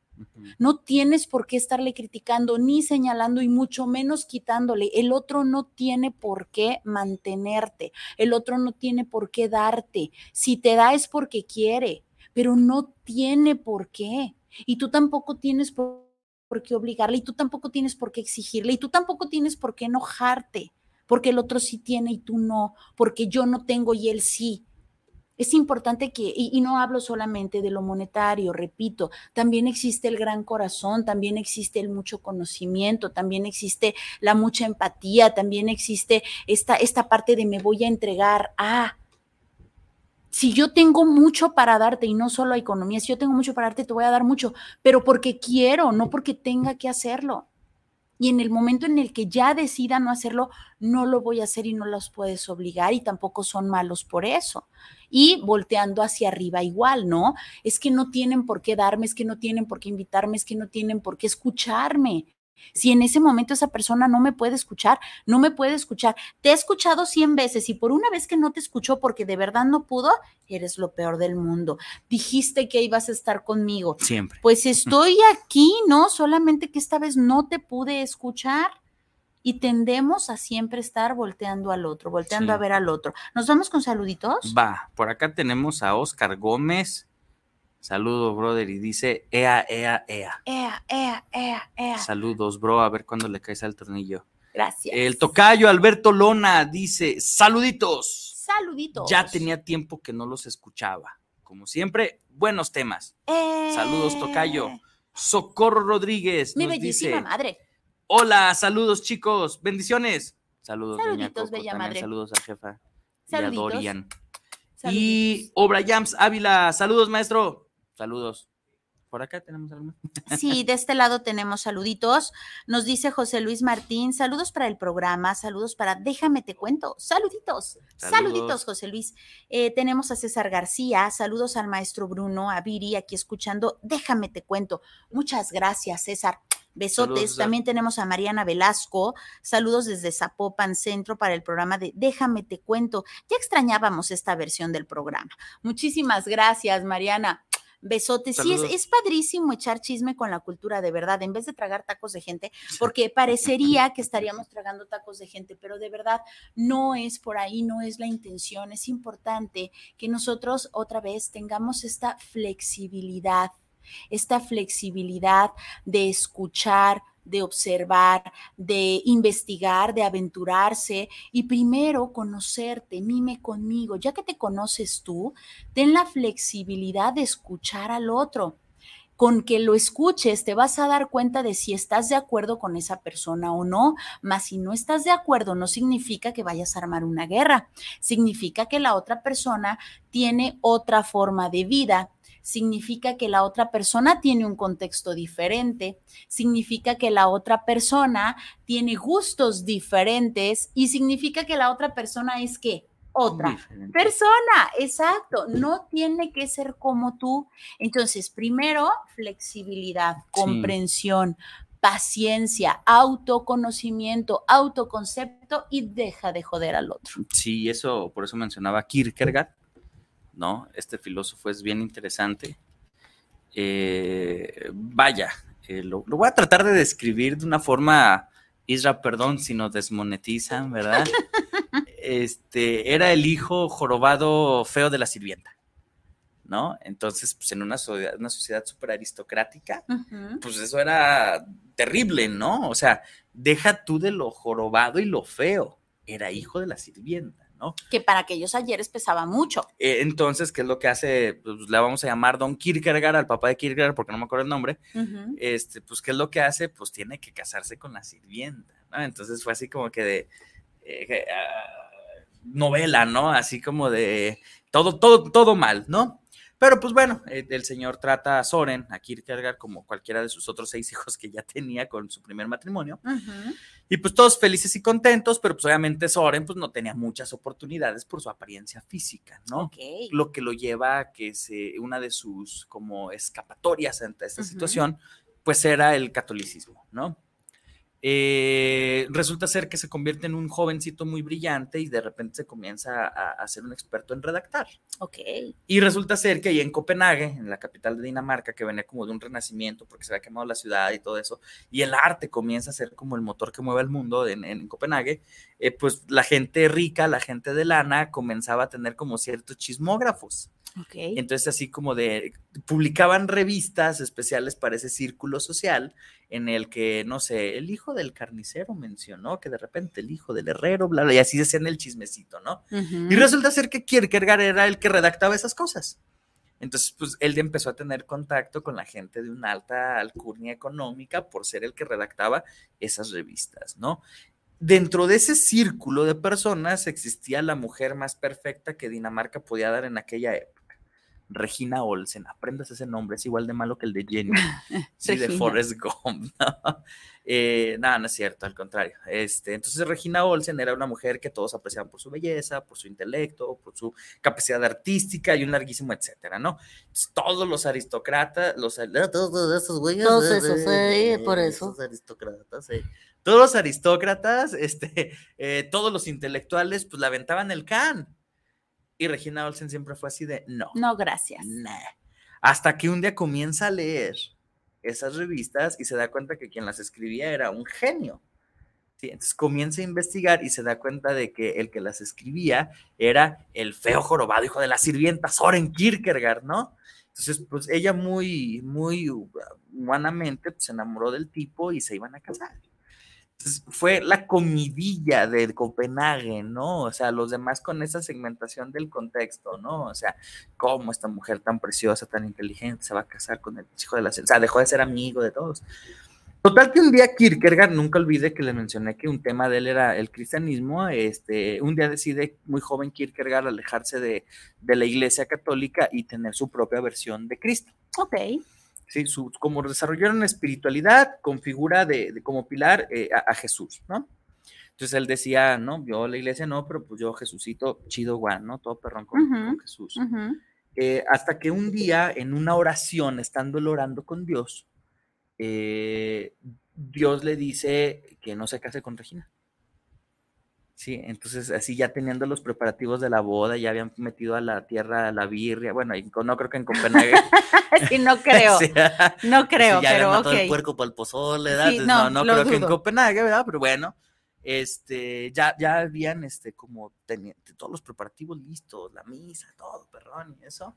No tienes por qué estarle criticando ni señalando y mucho menos quitándole. El otro no tiene por qué mantenerte. El otro no tiene por qué darte. Si te da es porque quiere, pero no tiene por qué. Y tú tampoco tienes por, por qué obligarle y tú tampoco tienes por qué exigirle y tú tampoco tienes por qué enojarte. Porque el otro sí tiene y tú no. Porque yo no tengo y él sí. Es importante que, y, no hablo solamente de lo monetario, repito, también existe el gran corazón, también existe el mucho conocimiento, también existe la mucha empatía, también existe esta, esta parte de me voy a entregar a. Si yo tengo mucho para darte y no solo economía, si yo tengo mucho para darte, te voy a dar mucho, pero porque quiero, no porque tenga que hacerlo. Y en el momento en el que ya decida no hacerlo, no lo voy a hacer y no los puedes obligar y tampoco son malos por eso. Y volteando hacia arriba igual, ¿no? Es que no tienen por qué darme, es que no tienen por qué invitarme, es que no tienen por qué escucharme. Si en ese momento esa persona no me puede escuchar, no me puede escuchar. Te he escuchado 100 veces y por una vez que no te escuchó porque de verdad no pudo, eres lo peor del mundo. Dijiste que ibas a estar conmigo. Siempre. Pues estoy aquí, ¿no? Solamente que esta vez no te pude escuchar y tendemos a siempre estar volteando al otro, volteando Sí. a ver al otro. ¿Nos vamos con saluditos? Va, por acá tenemos a Oscar Gómez. Saludo, brother, y dice, ea, ea, ea. Ea, ea, ea, ea. Saludos, bro, a ver cuándo le caes al tornillo. Gracias. El tocayo Alberto Lona dice, saluditos. Saluditos. Ya tenía tiempo que no los escuchaba. Como siempre, buenos temas. Eh, Saludos, tocayo. Socorro Rodríguez Mi nos bellísima dice, madre. hola, saludos chicos, bendiciones. Saludos, Saluditos, Coco, bella madre. saludos a jefa. y a Saluditos. Dorian. Saluditos. Y Obra Jams Ávila, saludos, maestro. Saludos. Por acá tenemos algo. Sí, de este lado tenemos saluditos. Nos dice José Luis Martín, saludos para el programa, saludos para Déjame te cuento, saluditos, Saludos. saluditos José Luis. Eh, tenemos a César García, saludos al maestro Bruno, a Viri, aquí escuchando Déjame te cuento. Muchas gracias, César. Besotes. Saludos. También tenemos a Mariana Velasco. Saludos desde Zapopan Centro para el programa de Déjame te cuento. Ya extrañábamos esta versión del programa. Muchísimas gracias, Mariana. Besotes. Sí, es, es padrísimo echar chisme con la cultura, de verdad, en vez de tragar tacos de gente, porque parecería que estaríamos tragando tacos de gente, pero de verdad no es por ahí, no es la intención. Es importante que nosotros otra vez tengamos esta flexibilidad, esta flexibilidad de escuchar, de observar, de investigar, de aventurarse y primero conocerte, mime conmigo. Ya que te conoces tú, ten la flexibilidad de escuchar al otro. Con que lo escuches, te vas a dar cuenta de si estás de acuerdo con esa persona o no. Mas si no estás de acuerdo, no significa que vayas a armar una guerra. Significa que la otra persona tiene otra forma de vida significa que la otra persona tiene un contexto diferente, significa que la otra persona tiene gustos diferentes y significa que la otra persona es que otra Diferente. persona, exacto, no tiene que ser como tú. Entonces, primero, flexibilidad, comprensión, paciencia, autoconocimiento, autoconcepto y deja de joder al otro. Sí, eso, por eso mencionaba Kierkegaard, ¿no? Este filósofo es bien interesante. Eh, vaya, eh, lo, lo voy a tratar de describir de una forma, Isra, perdón si nos desmonetizan, ¿verdad? Este, era el hijo jorobado feo de la sirvienta, ¿no? Entonces, pues en una sociedad, una sociedad súper aristocrática, pues eso era terrible, ¿no? O sea, deja tú de lo jorobado y lo feo, era hijo de la sirvienta, ¿no? Que para aquellos ayeres pesaba mucho. Eh, entonces, ¿qué es lo que hace? Pues le vamos a llamar Don Kierkegaard, al papá de Kierkegaard, porque no me acuerdo el nombre. Este, pues, ¿qué es lo que hace? Pues tiene que casarse con la sirvienta, ¿no? Entonces fue así como que de eh, ah, novela, ¿no? Así como de todo, todo, todo mal, ¿no? Pero pues bueno, eh, el señor trata a Soren, a Kierkegaard, como cualquiera de sus otros seis hijos que ya tenía con su primer matrimonio. Y pues todos felices y contentos, pero pues obviamente Soren pues no tenía muchas oportunidades por su apariencia física, ¿no? Lo que lo lleva a que se, una de sus como escapatorias ante esta situación, pues era el catolicismo, ¿no? Eh, resulta ser que se convierte en un jovencito muy brillante y de repente se comienza a, a ser un experto en redactar. Ok. Y resulta ser que ahí en Copenhague, en la capital de Dinamarca, que venía como de un renacimiento porque se había quemado la ciudad y todo eso, y el arte comienza a ser como el motor que mueve el mundo en, en Copenhague, eh, pues la gente rica, la gente de lana, comenzaba a tener como ciertos chismógrafos. Entonces, así como de, publicaban revistas especiales para ese círculo social en el que, no sé, el hijo del carnicero mencionó que de repente el hijo del herrero, bla, bla, y así decían el chismecito, ¿no? Y resulta ser que Kierkegaard era el que redactaba esas cosas. Entonces, pues él empezó a tener contacto con la gente de una alta alcurnia económica por ser el que redactaba esas revistas, ¿no? Dentro de ese círculo de personas existía la mujer más perfecta que Dinamarca podía dar en aquella época. Regina Olsen, aprendas ese nombre, es igual de malo que el de Jenny, sí, de. Forrest Gump, ¿no? Eh, nada, no es cierto, al contrario. Este, entonces Regina Olsen era una mujer que todos apreciaban por su belleza, por su intelecto, por su capacidad artística y un larguísimo etcétera, ¿no? Entonces, todos los aristócratas, los todos esos güeyes, Todos esos, por eso. esos aristócratas. Todos los aristócratas, este, eh, todos los intelectuales, pues la aventaban el can. Y Regina Olsen siempre fue así de no. No, gracias. Nah. Hasta que un día comienza a leer esas revistas y se da cuenta que quien las escribía era un genio. Sí, entonces comienza a investigar y se da cuenta de que el que las escribía era el feo jorobado hijo de la sirvienta Soren Kierkegaard, ¿no? Entonces, pues ella muy, muy humanamente pues, se enamoró del tipo y se iban a casar. Fue la comidilla de Copenhague, ¿no? O sea, los demás con esa segmentación del contexto, ¿no? O sea, cómo esta mujer tan preciosa, tan inteligente, se va a casar con el hijo de la... O sea, dejó de ser amigo de todos. Total que un día Kierkegaard, nunca olvide que le mencioné que un tema de él era el cristianismo, este, un día decide muy joven Kierkegaard alejarse de, de la iglesia católica y tener su propia versión de Cristo. Ok. Sí, su, como desarrollaron una espiritualidad con figura de, de como pilar eh, a, a, Jesús, ¿no? Entonces él decía, no, yo la iglesia no, pero pues yo Jesucito, chido, guan, ¿no? Todo perrón con, uh -huh, con Jesús. Uh -huh. eh, hasta que un día, en una oración, estando orando con Dios, eh, Dios le dice que no se case con Regina. Sí, entonces así ya teniendo los preparativos de la boda, ya habían metido a la tierra a la birria, bueno, no creo que en Copenhague. sí, no creo, Sí, no creo, sí, ya pero matado el puerco para el pozole. Sí, no, no, no, creo que en. Copenhague, ¿verdad? Pero bueno, este, ya, ya habían, este, como todos los preparativos listos, la misa, todo, perrón, y eso.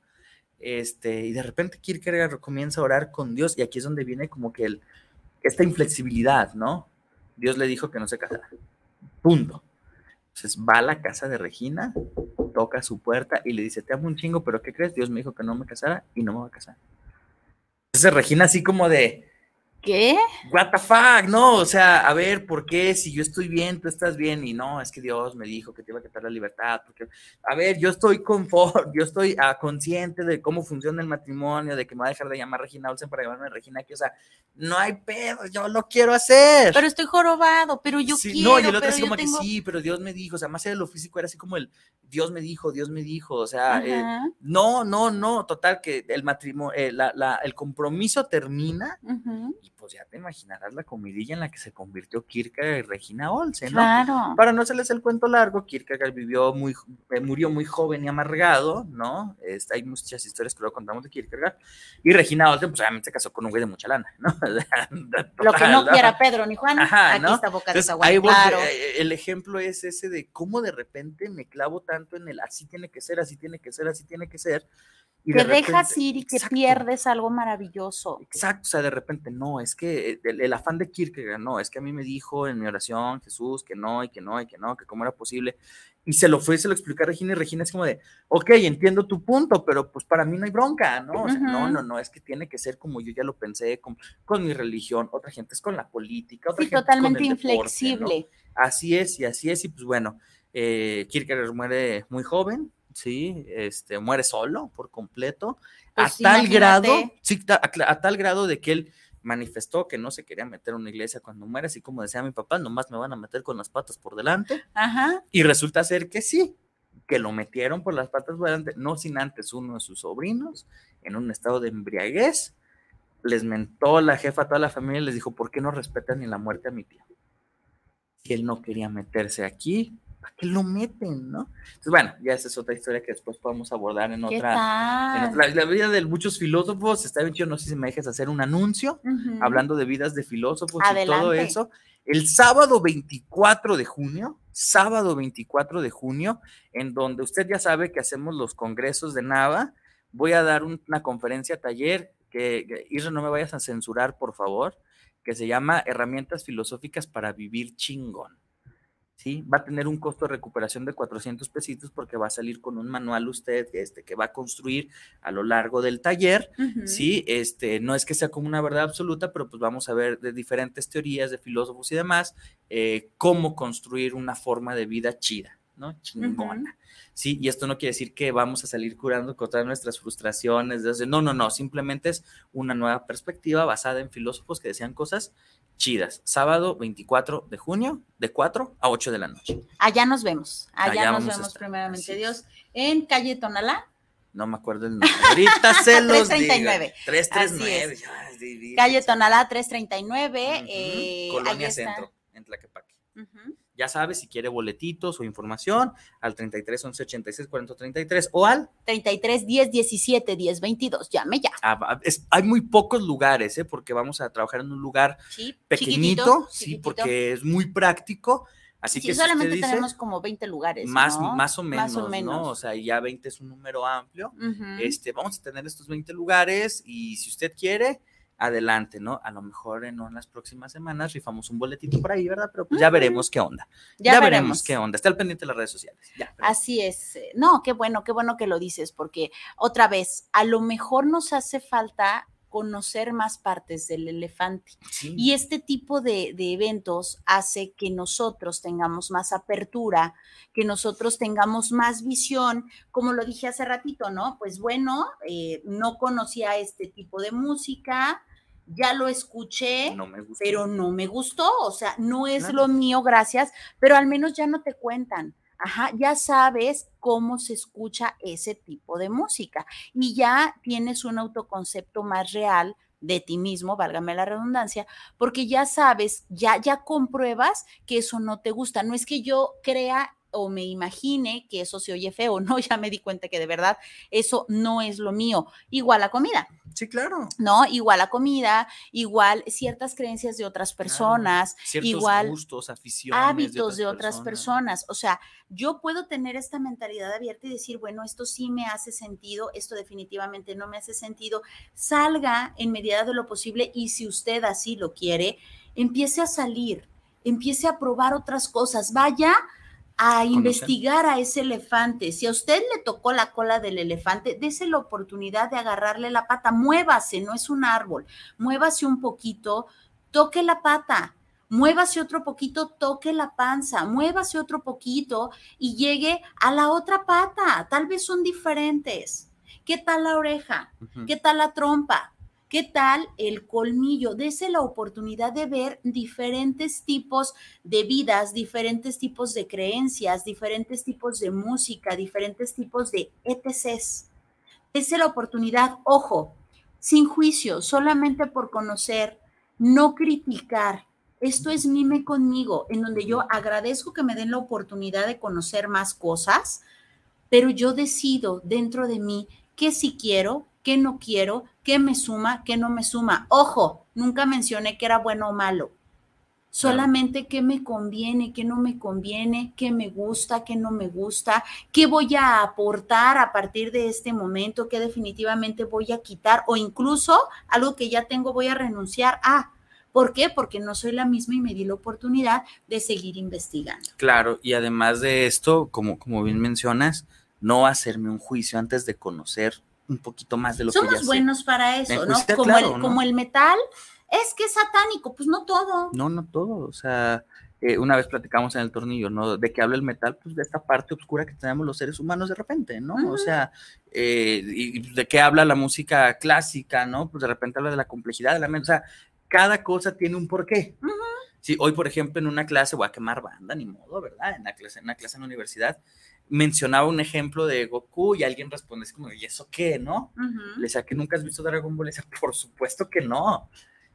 Este, y de repente Kierkegaard comienza a orar con Dios, y aquí es donde viene como que el, esta inflexibilidad, ¿no? Dios le dijo que no se casara. Punto. Entonces va a la casa de Regina, toca su puerta y le dice, te amo un chingo, pero ¿qué crees? Dios me dijo que no me casara y no me va a casar. Entonces Regina así como de, ¿Qué? what the fuck, no, o sea, a ver, ¿por qué? Si yo estoy bien, tú estás bien, y no, es que Dios me dijo que te iba a quitar la libertad, porque, a ver, yo estoy confort, yo estoy ah, consciente de cómo funciona el matrimonio, de que me va a dejar de llamar Regina Olsen para llamarme Regina aquí, o sea, no hay pedo, yo lo quiero hacer. Pero estoy jorobado, pero yo Sí, quiero, no, y el otro así como tengo... que sí, pero Dios me dijo, o sea, más allá de lo físico era así como el Dios me dijo, Dios me dijo, o sea, eh, Ajá, no, no, no, total, que el matrimonio, eh, la- la- el compromiso termina y pues ya te imaginarás la comidilla en la que se convirtió Kierkegaard y Regina Olsen, ¿no? Claro. Para no hacerles el cuento largo, Kierkegaard vivió muy, eh, murió muy joven y amargado, ¿no? Este, hay muchas historias que luego contamos de Kierkegaard. Y Regina Olsen, pues obviamente se casó con un güey de mucha lana, ¿no? Lo que no quiera Pedro ni Juan, Ajá, aquí ¿no? está Boca de ahí volve- claro. eh, el ejemplo es ese de cómo de repente me clavo tanto en el así tiene que ser, así tiene que ser, así tiene que ser. Y que de dejas ir y que Exacto. pierdes algo maravilloso. Exacto, o sea, de repente no, es que el, el afán de Kierkegaard, no, es que a mí me dijo en mi oración Jesús que no, y que no, y que no, que cómo era posible. Y se lo fue y se lo explicó a Regina, y Regina es como de, ok, entiendo tu punto, pero pues para mí no hay bronca, ¿no? O sea, no, no, no, es que tiene que ser como yo ya lo pensé, con, con mi religión, otra gente es con la política, otra Sí, gente es con totalmente deporte, ¿no? inflexible. Así es, y así es, y pues bueno, eh, Kierkegaard muere muy joven, sí, este, muere solo por completo, Pues a tal grado, sí, a, tal grado de que él manifestó que no se quería meter a una iglesia cuando muera, así como decía mi papá, nomás me van a meter con las patas por delante, Ajá. y resulta ser que sí, que lo metieron por las patas por delante, no sin antes uno de sus sobrinos, en un estado de embriaguez, les mentó la jefa a toda la familia y les dijo, ¿por qué no respetan ni la muerte a mi tío? Si él no quería meterse aquí, ¿para qué lo meten, no? Entonces, bueno, ya esa es otra historia que después podemos abordar en ¿Qué otra... en tal? otra- la, vida de muchos filósofos está bien chido, no sé si me dejes hacer un anuncio, hablando de vidas de filósofos y todo eso. El sábado 24 de junio, sábado 24 de junio, en donde usted ya sabe que hacemos los congresos de Nava, voy a dar un- una conferencia taller que, que, no me vayas a censurar, por favor, que se llama Herramientas filosóficas para vivir chingón. ¿Sí? Va a tener un costo de recuperación de 400 pesitos porque va a salir con un manual usted este, que va a construir a lo largo del taller. ¿sí? Este, no es que sea como una verdad absoluta, pero pues vamos a ver de diferentes teorías de filósofos y demás, eh, cómo construir una forma de vida chida, ¿no? Chingona. Sí, y esto no quiere decir que vamos a salir curando con todas nuestras frustraciones. desde- no, no, no, simplemente es una nueva perspectiva basada en filósofos que decían cosas chidas. Sábado 24 de junio, de 4 a 8 de la noche. Allá nos vemos. Allá, Allá nos vemos primeramente así Dios. En calle Tonalá, No me acuerdo el nombre. Ahorita se los 339. digo. 339. Así es. Ay, calle Tonalá 339. Ujú. eh, Colonia. Centro, en Tlaquepaque. Ujú. Ya sabes, si quiere boletitos o información, al 33 11 86 40 33 o al. 33 10 17 10 22. Llame ya. ah, es- hay muy pocos lugares, ¿eh? porque vamos a trabajar en un lugar Sí, pequeñito, chiquitito, sí, chiquitito. porque es muy práctico. Así Sí, que si solamente dice, tenemos como 20 lugares. más, ¿no? más o menos, Más o menos. ¿no? O sea, ya 20 es un número amplio. Este, vamos a tener estos 20 lugares y si usted quiere, adelante, ¿no? A lo mejor en las próximas semanas rifamos un boletito por ahí, ¿verdad? Pero pues ya veremos qué onda. ya, Ya, veremos veremos qué onda. Está al pendiente de las redes sociales. Ya. Así es. No, qué bueno, qué bueno que lo dices, porque otra vez, a lo mejor nos hace falta conocer más partes del elefante. Sí. Y este tipo de, de eventos hace que nosotros tengamos más apertura, que nosotros tengamos más visión, como lo dije hace ratito, ¿no? Pues bueno, eh, no conocía este tipo de música, ya lo escuché, no pero no me gustó, o sea, no es Claro. lo mío, gracias, pero al menos ya no te cuentan. Ajá, ya sabes cómo se escucha ese tipo de música y ya tienes un autoconcepto más real de ti mismo, válgame la redundancia, porque ya sabes, ya, ya compruebas que eso no te gusta. No es que yo crea o me imagine que eso se oye feo, no, ya me di cuenta que de verdad eso no es lo mío. Igual la comida. Sí, claro. ¿No? Igual la comida, igual ciertas creencias de otras personas, Ciertos igual gustos, aficiones. hábitos de otras personas. O sea, yo puedo tener esta mentalidad abierta y decir, bueno, esto sí me hace sentido, esto definitivamente no me hace sentido. Salga en medida de lo posible y si usted así lo quiere, empiece a salir, empiece a probar otras cosas, vaya a investigar a ese elefante. Si a usted le tocó la cola del elefante, dése la oportunidad de agarrarle la pata, muévase, no es un árbol, muévase un poquito, toque la pata, muévase otro poquito, toque la panza, muévase otro poquito y llegue a la otra pata. Tal vez son diferentes. ¿Qué tal la oreja? ¿Qué tal la trompa? ¿Qué tal el colmillo? Dese la oportunidad de ver diferentes tipos de vidas, diferentes tipos de creencias, diferentes tipos de música, diferentes tipos de ETCs. Dese la oportunidad, ojo, sin juicio, solamente por conocer, no criticar. Esto es mime conmigo, en donde yo agradezco que me den la oportunidad de conocer más cosas, pero yo decido dentro de mí qué sí quiero, qué no quiero, qué me suma, qué no me suma. Ojo, nunca mencioné que era bueno o malo. Solamente qué me conviene, qué no me conviene, qué me gusta, qué no me gusta, qué voy a aportar a partir de este momento, qué definitivamente voy a quitar o incluso algo que ya tengo voy a renunciar a. ¿Por qué? Porque no soy la misma y me di la oportunidad de seguir investigando. Claro, y además de esto, como, como bien mencionas, no hacerme un juicio antes de conocer un poquito más de lo Somos que sé. buenos para eso, ¿no? Como, claro, el, ¿no? como el metal, es que es satánico, pues no todo. No, no todo. O sea, eh, una vez platicamos en el tornillo, ¿no? De qué habla el metal, pues de esta parte oscura que tenemos los seres humanos de repente, ¿no? O sea, eh, y de qué habla la música clásica, ¿no? Pues de repente habla de la complejidad de la mente. O sea, cada cosa tiene un porqué. Ujú. Sí, hoy, por ejemplo, en una clase, voy a quemar banda, ni modo, ¿verdad? En, la clase, en una clase en la universidad, mencionaba un ejemplo de Goku y alguien responde, es como, ¿y eso qué, no? Ujú. Le decía, ¿que nunca has visto Dragon Ball? Le decía, por supuesto que no.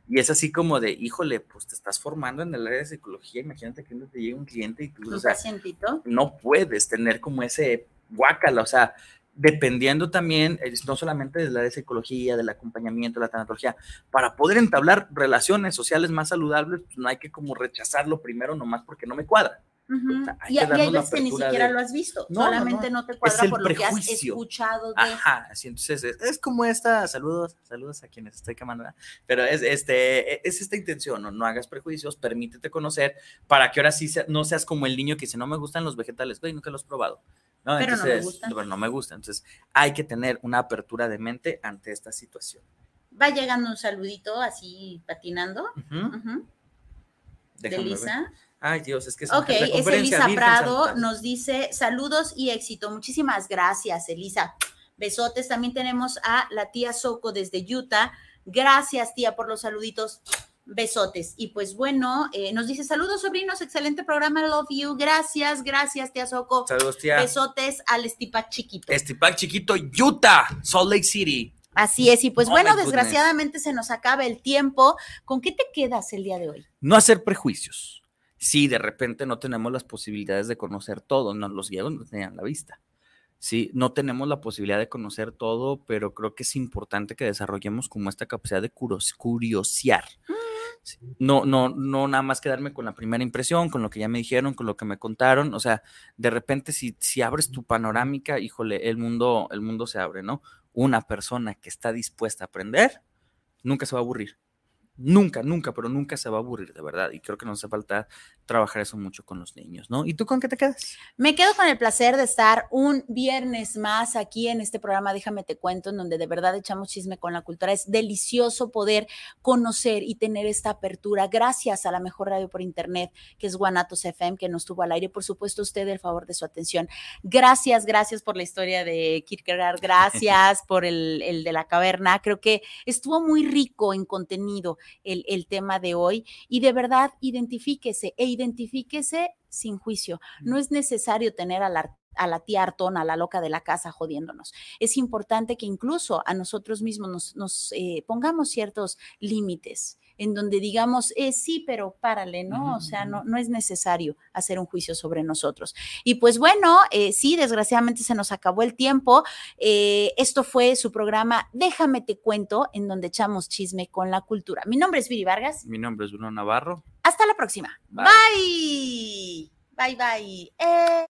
Y es así como de, híjole, pues te estás formando en el área de psicología, imagínate que te llega un cliente y tú, Un o sea, pacientito. no puedes tener como ese guácala, o sea, dependiendo también, eh, no solamente de la de psicología, del acompañamiento, de la tanatología, para poder entablar relaciones sociales más saludables, pues no hay que como rechazarlo primero nomás porque no me cuadra. Hay Y, y hay veces que ni siquiera de- lo has visto, No, no, solamente no, te cuadra por lo que has escuchado de. Ajá, así entonces es, es como esta, saludos, saludos a quienes estoy quemando, pero es, este, e- es esta intención, ¿no? no hagas prejuicios, permítete conocer para que ahora sí sea- no seas como el niño que dice, no me gustan los vegetales, güey, nunca los he probado. ¿no? Pero no me Entonces, gustan. pero no me gustan. Entonces, hay que tener una apertura de mente ante esta situación. Va llegando un saludito así patinando. De ver. Ay, Dios, es que es Ok, la es Elisa Virgen Prado, Santa. nos dice saludos y éxito. Muchísimas gracias, Elisa. Besotes. También tenemos a la tía Soco desde Utah. Gracias, tía, por los saluditos. Besotes. Y pues bueno, eh, nos dice saludos, sobrinos, excelente programa, love you. Gracias, gracias, tía Soco. Saludos, tía. Besotes al Estipac chiquito. Estipac chiquito, Utah, Salt Lake City. Así es, y pues Oh, bueno, desgraciadamente se nos acaba el tiempo. ¿Con qué te quedas el día de hoy? No hacer prejuicios. Si de repente no tenemos las posibilidades de conocer todo, no, los guías no tenían la vista. Sí, no tenemos la posibilidad de conocer todo, pero creo que es importante que desarrollemos como esta capacidad de curos- curiosear. Sí, No, no, no nada más quedarme con la primera impresión, con lo que ya me dijeron, con lo que me contaron. O sea, de repente si, si abres tu panorámica, híjole, el mundo, el mundo se abre, ¿no? Una persona que está dispuesta a aprender, nunca se va a aburrir. Nunca, nunca, pero nunca se va a aburrir, de verdad. Y creo que nos hace falta trabajar eso mucho con los niños, ¿no? ¿Y tú con qué te quedas? Me quedo con el placer de estar un viernes más aquí en este programa Déjame te cuento, en donde de verdad echamos chisme con la cultura. Es delicioso poder conocer y tener esta apertura gracias a la mejor radio por internet, que es Guanatos FM, que nos tuvo al aire. Por supuesto, usted el favor de su atención. Gracias, gracias por la historia de Kierkegaard, gracias por el, el de la caverna. Creo que estuvo muy rico en contenido el, el tema de hoy y de verdad identifíquese e identifíquese sin juicio. No es necesario tener al artista a la tía Artona, a la loca de la casa jodiéndonos. Es importante que incluso a nosotros mismos nos, eh, pongamos ciertos límites en donde digamos, eh, sí, pero párale, ¿no? O sea, no, no es necesario hacer un juicio sobre nosotros. Y pues bueno, eh, sí, desgraciadamente se nos acabó el tiempo. Eh, esto fue su programa Déjame te cuento, en donde echamos chisme con la cultura. Mi nombre es Viri Vargas. Mi nombre es Bruno Navarro. Hasta la próxima. Bye. Bye, bye. Eh.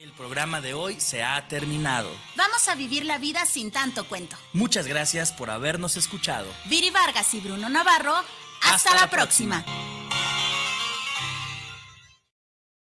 El programa de hoy se ha terminado. Vamos a vivir la vida sin tanto cuento. Muchas gracias por habernos escuchado. Viri Vargas y Bruno Navarro, hasta, la, próxima.